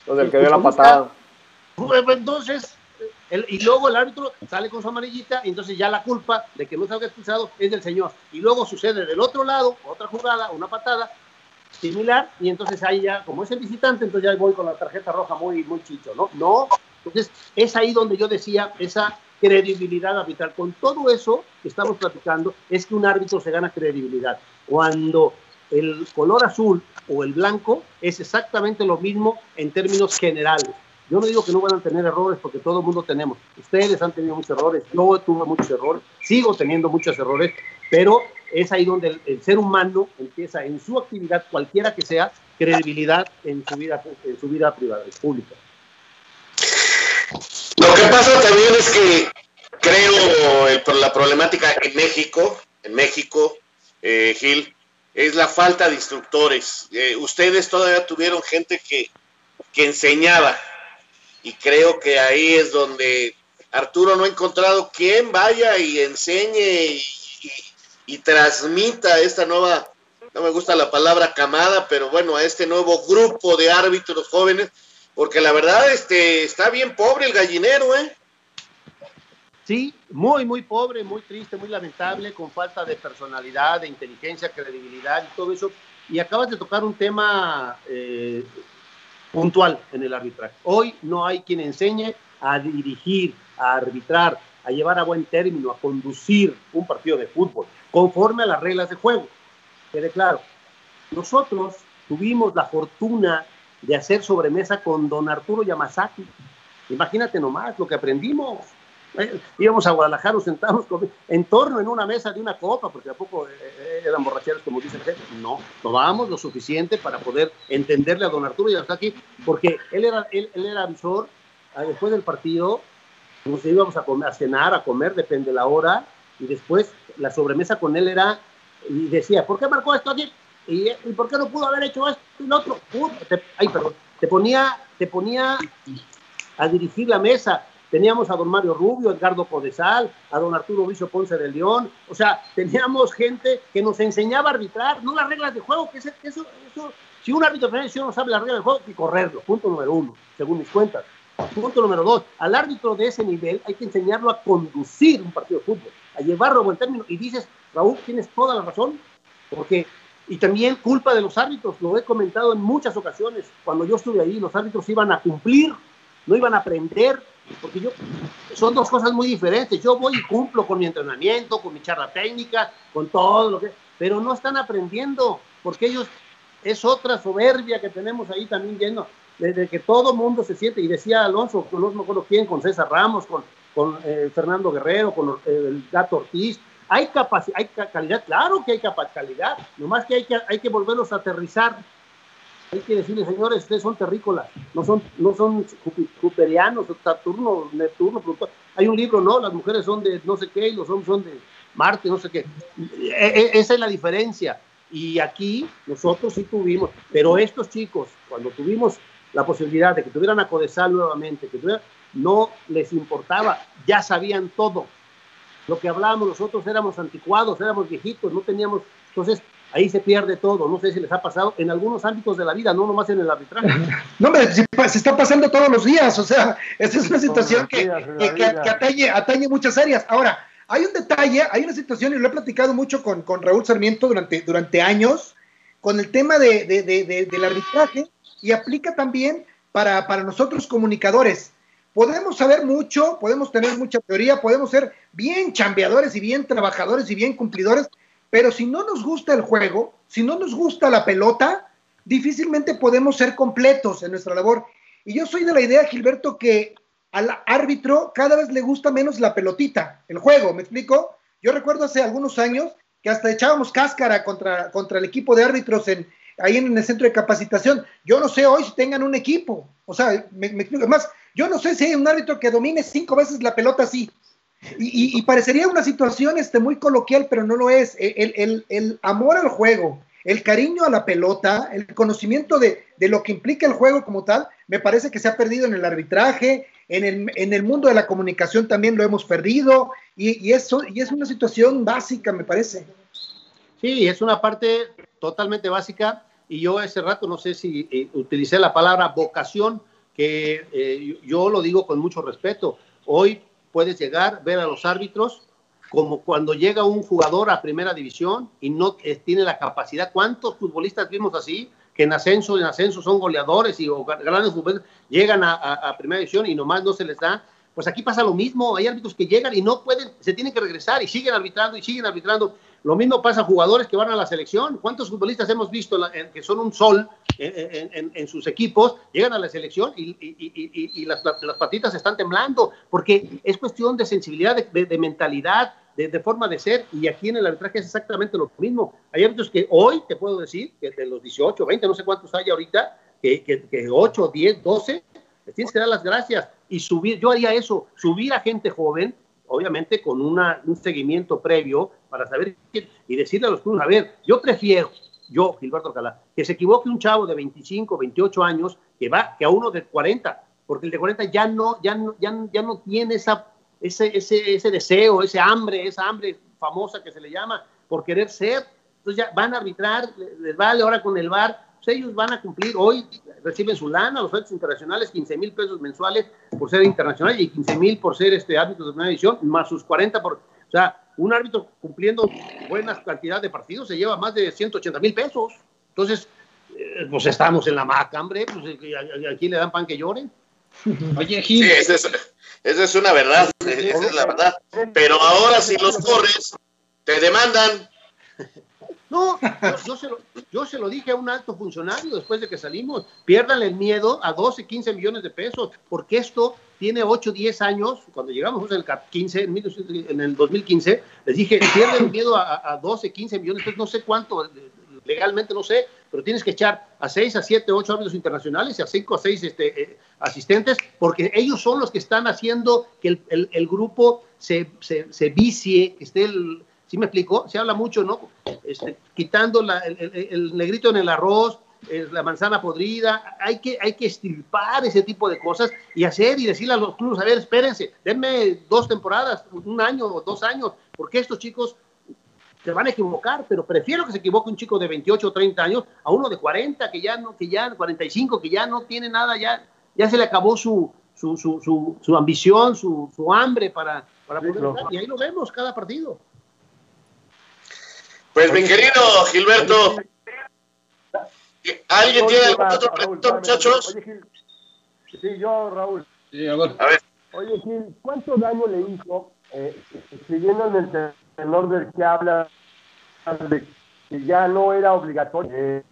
Pues del que dio la patada. Pues, entonces, y luego el árbitro sale con su amarillita, y entonces ya la culpa de que no salga expulsado es del señor. Y luego sucede del otro lado, otra jugada, una patada, similar y entonces ahí ya, como es el visitante, entonces ya voy con la tarjeta roja muy, muy chicho, ¿no? No, entonces es ahí donde yo decía esa credibilidad arbitral. Con todo eso que estamos platicando, es que un árbitro se gana credibilidad. Cuando el color azul o el blanco es exactamente lo mismo en términos generales. Yo no digo que no van a tener errores porque todo el mundo tenemos. Ustedes han tenido muchos errores, yo tuve muchos errores, sigo teniendo muchos errores, pero es ahí donde el, ser humano empieza en su actividad, cualquiera que sea, credibilidad en su vida, en su vida privada, pública. Lo que pasa también es que creo la problemática en México, en México, eh, Gil, es la falta de instructores. Eh, ustedes todavía tuvieron gente que que enseñaba. Y creo que ahí es donde Arturo no ha encontrado quien vaya y enseñe y, transmita esta nueva, no me gusta la palabra camada, pero bueno, a este nuevo grupo de árbitros jóvenes, porque la verdad este, está bien pobre el gallinero, ¿eh? Sí, muy, muy pobre, muy triste, muy lamentable, con falta de personalidad, de inteligencia, credibilidad y todo eso. Y acabas de tocar un tema eh, puntual en el arbitraje. Hoy no hay quien enseñe a dirigir, a arbitrar, a llevar a buen término, a conducir un partido de fútbol, conforme a las reglas de juego. Quede claro, nosotros tuvimos la fortuna de hacer sobremesa con don Arturo Yamazaki. Imagínate nomás lo que aprendimos. Eh, íbamos a Guadalajara, nos sentamos en torno en una mesa de una copa, porque tampoco eh, eh, eran borracheras como dicen. No, tomábamos lo suficiente para poder entenderle a don Arturo Yamazaki, porque él era, él, él era avisor ah, después del partido nos íbamos a, comer, a cenar, a comer, depende de la hora, y después la sobremesa con él era, y decía, ¿por qué marcó esto aquí? ¿Y, por qué no pudo haber hecho esto y lo otro? Te, ay, perdón, te ponía, te ponía a dirigir la mesa. Teníamos a don Mario Rubio, Edgardo Codesal, a don Arturo Vicio Ponce de León. O sea, teníamos gente que nos enseñaba a arbitrar, no las reglas de juego, que eso, eso, si un árbitro de no sabe las reglas de juego, hay que correrlo. Punto número uno, según mis cuentas. Punto número dos, al árbitro de ese nivel hay que enseñarlo a conducir un partido de fútbol, a llevarlo a buen término. Y dices, Raúl, tienes toda la razón, porque, y también culpa de los árbitros, lo he comentado en muchas ocasiones, cuando yo estuve ahí, los árbitros iban a cumplir, no iban a aprender, porque yo, son dos cosas muy diferentes. Yo voy y cumplo con mi entrenamiento, con mi charla técnica, con todo lo que, pero no están aprendiendo, porque ellos es otra soberbia que tenemos ahí también lleno desde que todo mundo se siente, y decía Alonso, no me acuerdo quién, con César Ramos, con, con eh, Fernando Guerrero, con eh, el Gato Ortiz, hay hay calidad, claro que hay calidad, nomás que hay que, hay que volverlos a aterrizar. Hay que decirles, señores, ustedes son terrícolas, no son, no son juperianos, Saturno, Neptuno. Hay un libro, ¿no? Las mujeres son de no sé qué y los hombres son de Marte, no sé qué. E, e, esa es la diferencia. Y aquí nosotros sí tuvimos, pero estos chicos, cuando tuvimos la posibilidad de que tuvieran a Codesal nuevamente, que no les importaba, ya sabían todo. Lo que hablábamos nosotros éramos anticuados, éramos viejitos, no teníamos, entonces ahí se pierde todo. No sé si les ha pasado en algunos ámbitos de la vida, no nomás en el arbitraje. [laughs] No, hombre, se, está pasando todos los días, o sea, esa es una situación que, que, atañe, atañe, muchas áreas. Ahora, hay un detalle, hay una situación, y lo he platicado mucho con, con Raúl Sarmiento durante, durante años, con el tema de, de, de, del arbitraje, y aplica también para, para nosotros comunicadores. Podemos saber mucho, podemos tener mucha teoría, podemos ser bien chambeadores y bien trabajadores y bien cumplidores, pero si no nos gusta el juego, si no nos gusta la pelota, difícilmente podemos ser completos en nuestra labor. Y yo soy de la idea, Gilberto, que al árbitro cada vez le gusta menos la pelotita, el juego, ¿me explico? Yo recuerdo hace algunos años que hasta echábamos cáscara contra, contra el equipo de árbitros en, ahí en el centro de capacitación. Yo no sé hoy si tengan un equipo. O sea, me, explico. Además, yo no sé si hay un árbitro que domine cinco veces la pelota así. Y, parecería una situación este, muy coloquial, pero no lo es. El, amor al juego, el cariño a la pelota, el conocimiento de, lo que implica el juego como tal, me parece que se ha perdido en el arbitraje, en el, en el mundo de la comunicación también lo hemos perdido, y, eso, y es una situación básica, me parece. Sí, es una parte totalmente básica y yo ese rato no sé si eh, utilicé la palabra vocación, que eh, yo lo digo con mucho respeto. Hoy puedes llegar, ver a los árbitros como cuando llega un jugador a primera división y no eh, tiene la capacidad. ¿Cuántos futbolistas vimos así? Que en ascenso, en ascenso son goleadores y grandes futbolistas llegan a, a primera división y nomás no se les da pues aquí pasa lo mismo, hay árbitros que llegan y no pueden, se tienen que regresar y siguen arbitrando y siguen arbitrando. Lo mismo pasa a jugadores que van a la selección. ¿Cuántos futbolistas hemos visto que son un sol en, sus equipos? Llegan a la selección y, las, patitas están temblando porque es cuestión de sensibilidad, de, mentalidad, de, forma de ser. Y aquí en el arbitraje es exactamente lo mismo. Hay árbitros que hoy te puedo decir que de los 18, 20, no sé cuántos hay ahorita, que, que 8, 10, 12, les tienes que dar las gracias y subir. Yo haría eso, subir a gente joven obviamente con una, un seguimiento previo para saber y decirle a los clubes, a ver, yo prefiero, yo, Gilberto Alcalá, que se equivoque un chavo de 25, 28 años que va que a uno de 40, porque el de 40 ya no, ya no, ya, ya no tiene esa, ese, ese, ese deseo, ese hambre, esa hambre famosa que se le llama por querer ser. Entonces ya van a arbitrar, les vale ahora con el VAR, pues ellos van a cumplir, hoy reciben su lana, los árbitros internacionales, 15 mil pesos mensuales por ser internacional y 15 mil por ser este árbitro de primera división, más sus 40 por, o sea, un árbitro cumpliendo buena cantidad de partidos se lleva más de 180 mil pesos. Entonces, eh, pues estamos en la maca, hombre, pues aquí le dan pan que lloren. Oye, Gil. Sí, esa es, esa es una verdad, esa es la verdad. Pero ahora si los corres, te demandan. No, yo, se lo, yo, se lo, dije a un alto funcionario después de que salimos, pierdan el miedo a 12, 15 millones de pesos, porque esto tiene 8, 10 años, cuando llegamos en el 15, en el 2015, les dije, pierden el miedo a, a 12, 15 millones, de pesos, no sé cuánto, legalmente no sé, pero tienes que echar a 6, a 7, 8 árbitros internacionales y a 5 a 6 este, eh, asistentes, porque ellos son los que están haciendo que el, el, el grupo se, se, se vicie, que esté el ¿Sí me explico? Se habla mucho, ¿no? Este, quitando la, el, el, negrito en el arroz, la manzana podrida, hay que, hay que estirpar ese tipo de cosas y hacer y decirle a los clubes, a ver, espérense, denme dos temporadas, un año o dos años, porque estos chicos se van a equivocar, pero prefiero que se equivoque un chico de 28 o 30 años a uno de 40, que ya no, que ya 45, que ya no tiene nada, ya, ya se le acabó su, su, su, su, su ambición, su, su hambre para, para poder y ahí lo vemos cada partido. Pues mi querido Gilberto, ¿alguien tiene algún otro pregunta, muchachos? Sí, yo, Raúl. Sí, a ver. A ver. Oye, Gil, ¿cuánto daño le hizo, eh, siguiendo en el tenor del que habla, de que ya no era obligatorio eh,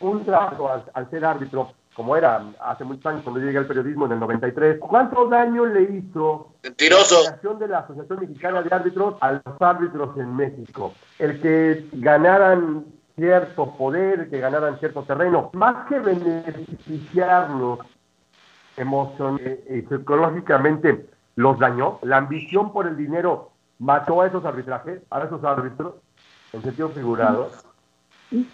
un trabajo al, al, ser árbitro, como era hace muchos años cuando llegué al periodismo en el 93? ¿Cuánto daño le hizo Mentiroso. la creación de la Asociación Mexicana de Árbitros a los árbitros en México? El que ganaran cierto poder, que ganaran cierto terreno, más que beneficiarlos emocionalmente y psicológicamente los dañó, la ambición por el dinero mató a esos arbitrajes, a esos árbitros, en sentido figurado.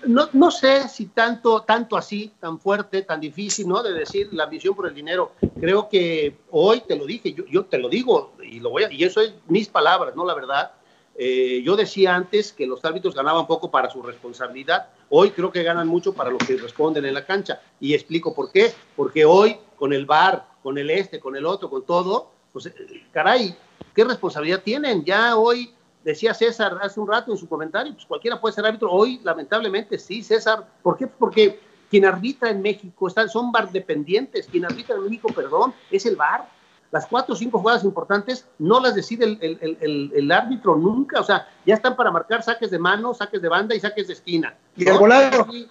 No, no sé si tanto, tanto así, tan fuerte, tan difícil, ¿no? De decir la ambición por el dinero. Creo que hoy te lo dije, yo, te lo digo y lo voy y eso es mis palabras, no la verdad. Eh, yo decía antes que los árbitros ganaban poco para su responsabilidad. Hoy creo que ganan mucho para lo que responden en la cancha. Y explico por qué. Porque hoy, con el VAR, con el este, con el otro, con todo, pues, eh, caray, ¿qué responsabilidad tienen? Ya hoy, decía César hace un rato en su comentario, pues cualquiera puede ser árbitro. Hoy, lamentablemente, sí, César. ¿Por qué? Porque quien arbitra en México están, son VAR dependientes. Quien arbitra en México, perdón, es el VAR las cuatro o cinco jugadas importantes no las decide el, el, el, el, árbitro nunca, o sea, ya están para marcar saques de mano, saques de banda y saques de esquina. Y el volado. Y,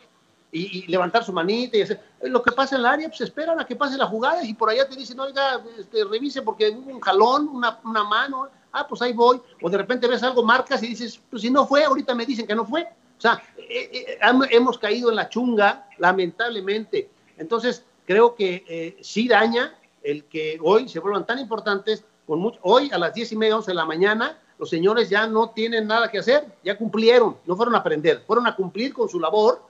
y, levantar su manita y hacer. Lo que pasa en el área, pues esperan a que pase la jugada y por allá te dicen, oiga, este, revise porque hubo un jalón, una, una mano, ah, pues ahí voy. O de repente ves algo, marcas y dices, pues si no fue, ahorita me dicen que no fue. O sea, eh, eh, hemos caído en la chunga, lamentablemente. Entonces, creo que eh, sí daña, el que hoy se vuelvan tan importantes, con mucho, hoy a las diez y media, once de la mañana, los señores ya no tienen nada que hacer, ya cumplieron, no fueron a aprender, fueron a cumplir con su labor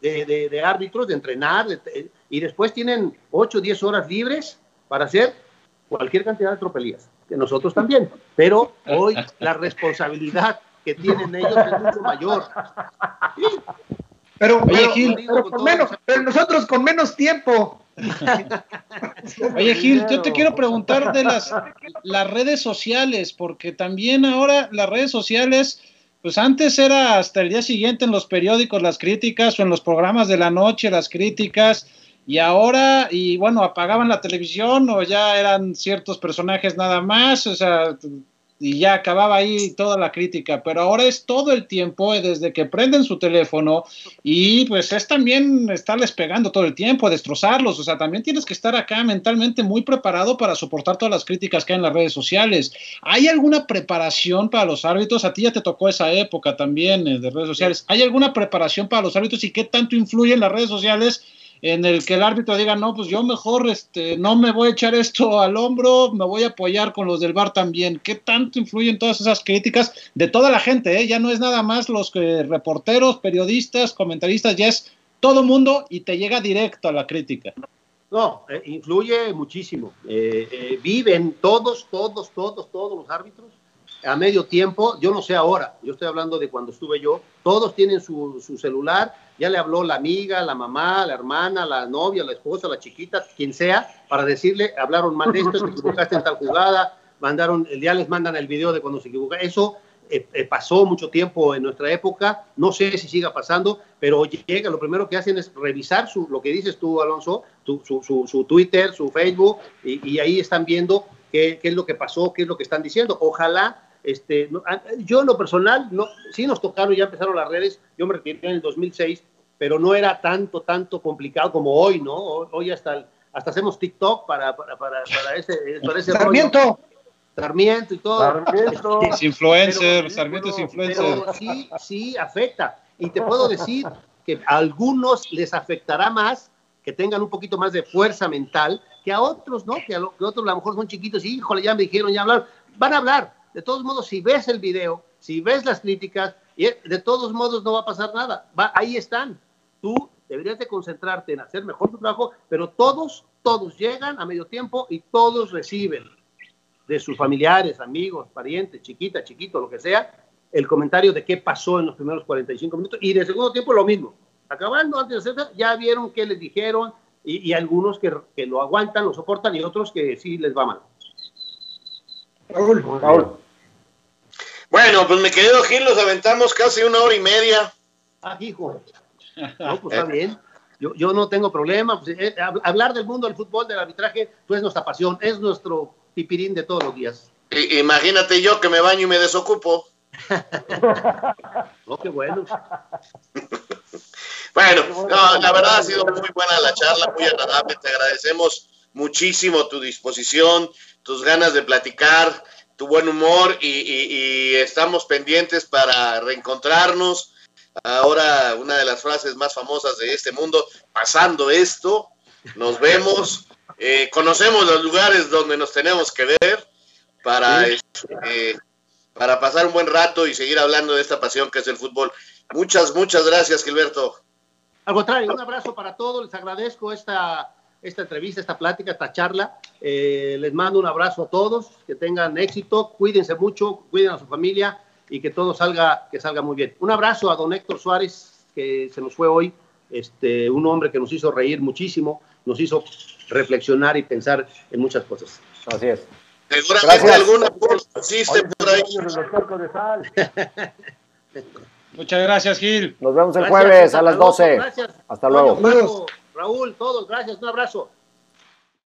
de, árbitros, de entrenar, de, y después tienen ocho o diez horas libres para hacer cualquier cantidad de tropelías, que nosotros también, pero hoy la responsabilidad que tienen ellos es mucho mayor. Sí. Pero, Oye, Gil, pero, menos, pero nosotros con menos tiempo. Oye, Gil, yo te quiero preguntar de las, las redes sociales, porque también ahora las redes sociales, pues antes era hasta el día siguiente en los periódicos las críticas o en los programas de la noche las críticas, y ahora, y bueno, apagaban la televisión o ya eran ciertos personajes nada más, o sea, y ya acababa ahí toda la crítica, pero ahora es todo el tiempo eh, desde que prenden su teléfono y pues es también estarles pegando todo el tiempo, destrozarlos, o sea, también tienes que estar acá mentalmente muy preparado para soportar todas las críticas que hay en las redes sociales. ¿Hay alguna preparación para los árbitros? A ti ya te tocó esa época también eh, de redes sociales. ¿Hay alguna preparación para los árbitros y qué tanto influyen las redes sociales? En el que el árbitro diga, no, pues yo mejor este, no me voy a echar esto al hombro, me voy a apoyar con los del bar también. ¿Qué tanto influyen todas esas críticas de toda la gente? Eh? Ya no es nada más los que, reporteros, periodistas, comentaristas, ya es todo mundo y te llega directo a la crítica. No, eh, influye muchísimo. Eh, eh, viven todos, todos, todos, todos los árbitros a medio tiempo. Yo no sé ahora, yo estoy hablando de cuando estuve yo. Todos tienen su, su celular, ya le habló la amiga, la mamá, la hermana, la novia, la esposa, la chiquita, quien sea, para decirle, hablaron mal de esto, te equivocaste en tal jugada, mandaron, ya les mandan el video de cuando se equivoca. Eso eh, eh, pasó mucho tiempo en nuestra época, no sé si siga pasando, pero llega, lo primero que hacen es revisar su, lo que dices tú, Alonso, su, su, su, Twitter, su Facebook, y, y, ahí están viendo qué, qué es lo que pasó, qué es lo que están diciendo. Ojalá este, yo en lo personal, no, sí nos tocaron, ya empezaron las redes, yo me retiré en el 2006, pero no era tanto, tanto complicado como hoy, ¿no? Hoy hasta, hasta hacemos TikTok para, para, para, para ese, para ese Sarmiento. Sarmiento y todo. Sarmiento. Es influencer, Sarmiento es influencer. Pero sí, sí afecta. Y te puedo decir que a algunos les afectará más que tengan un poquito más de fuerza mental que a otros, ¿no? Que a, lo, que otros a lo mejor son chiquitos y, híjole, ya me dijeron, ya hablar. Van a hablar, de todos modos, si ves el video, si ves las críticas, de todos modos no va a pasar nada. Va, ahí están. Tú deberías de concentrarte en hacer mejor tu trabajo, pero todos, todos llegan a medio tiempo y todos reciben de sus familiares, amigos, parientes, chiquita, chiquito, lo que sea, el comentario de qué pasó en los primeros 45 minutos y de segundo tiempo lo mismo. Acabando antes de hacer, ya vieron qué les dijeron y, y algunos que, que, lo aguantan, lo soportan y otros que sí les va mal. Raúl, Raúl. Bueno, pues me querido Gil, los aventamos casi una hora y media. Ah, hijo. [laughs] No, pues está bien. Yo, yo no tengo problema. Pues, eh, hablar del mundo del fútbol, del arbitraje, pues es nuestra pasión, es nuestro pipirín de todos los días. I, imagínate yo que me baño y me desocupo. [laughs] oh, qué bueno. [laughs] bueno, no, la verdad ha sido muy buena la charla, muy agradable. Te agradecemos muchísimo tu disposición, tus ganas de platicar tu buen humor y, y, y, estamos pendientes para reencontrarnos. Ahora una de las frases más famosas de este mundo, pasando esto, nos vemos, eh, conocemos los lugares donde nos tenemos que ver para, eh, para pasar un buen rato y seguir hablando de esta pasión que es el fútbol. Muchas, muchas gracias, Gilberto. Al contrario, un abrazo para todos, les agradezco esta esta entrevista, esta plática, esta charla. Eh, les mando un abrazo a todos, que tengan éxito, cuídense mucho, cuiden a su familia y que todo salga, que salga muy bien. Un abrazo a don Héctor Suárez, que se nos fue hoy, este, un hombre que nos hizo reír muchísimo, nos hizo reflexionar y pensar en muchas cosas. Así es. Seguramente alguna existe por ahí. Muchas gracias, Gil. Nos vemos el gracias, jueves a las 12. Gracias. Hasta luego. Raúl, todos, gracias, un abrazo.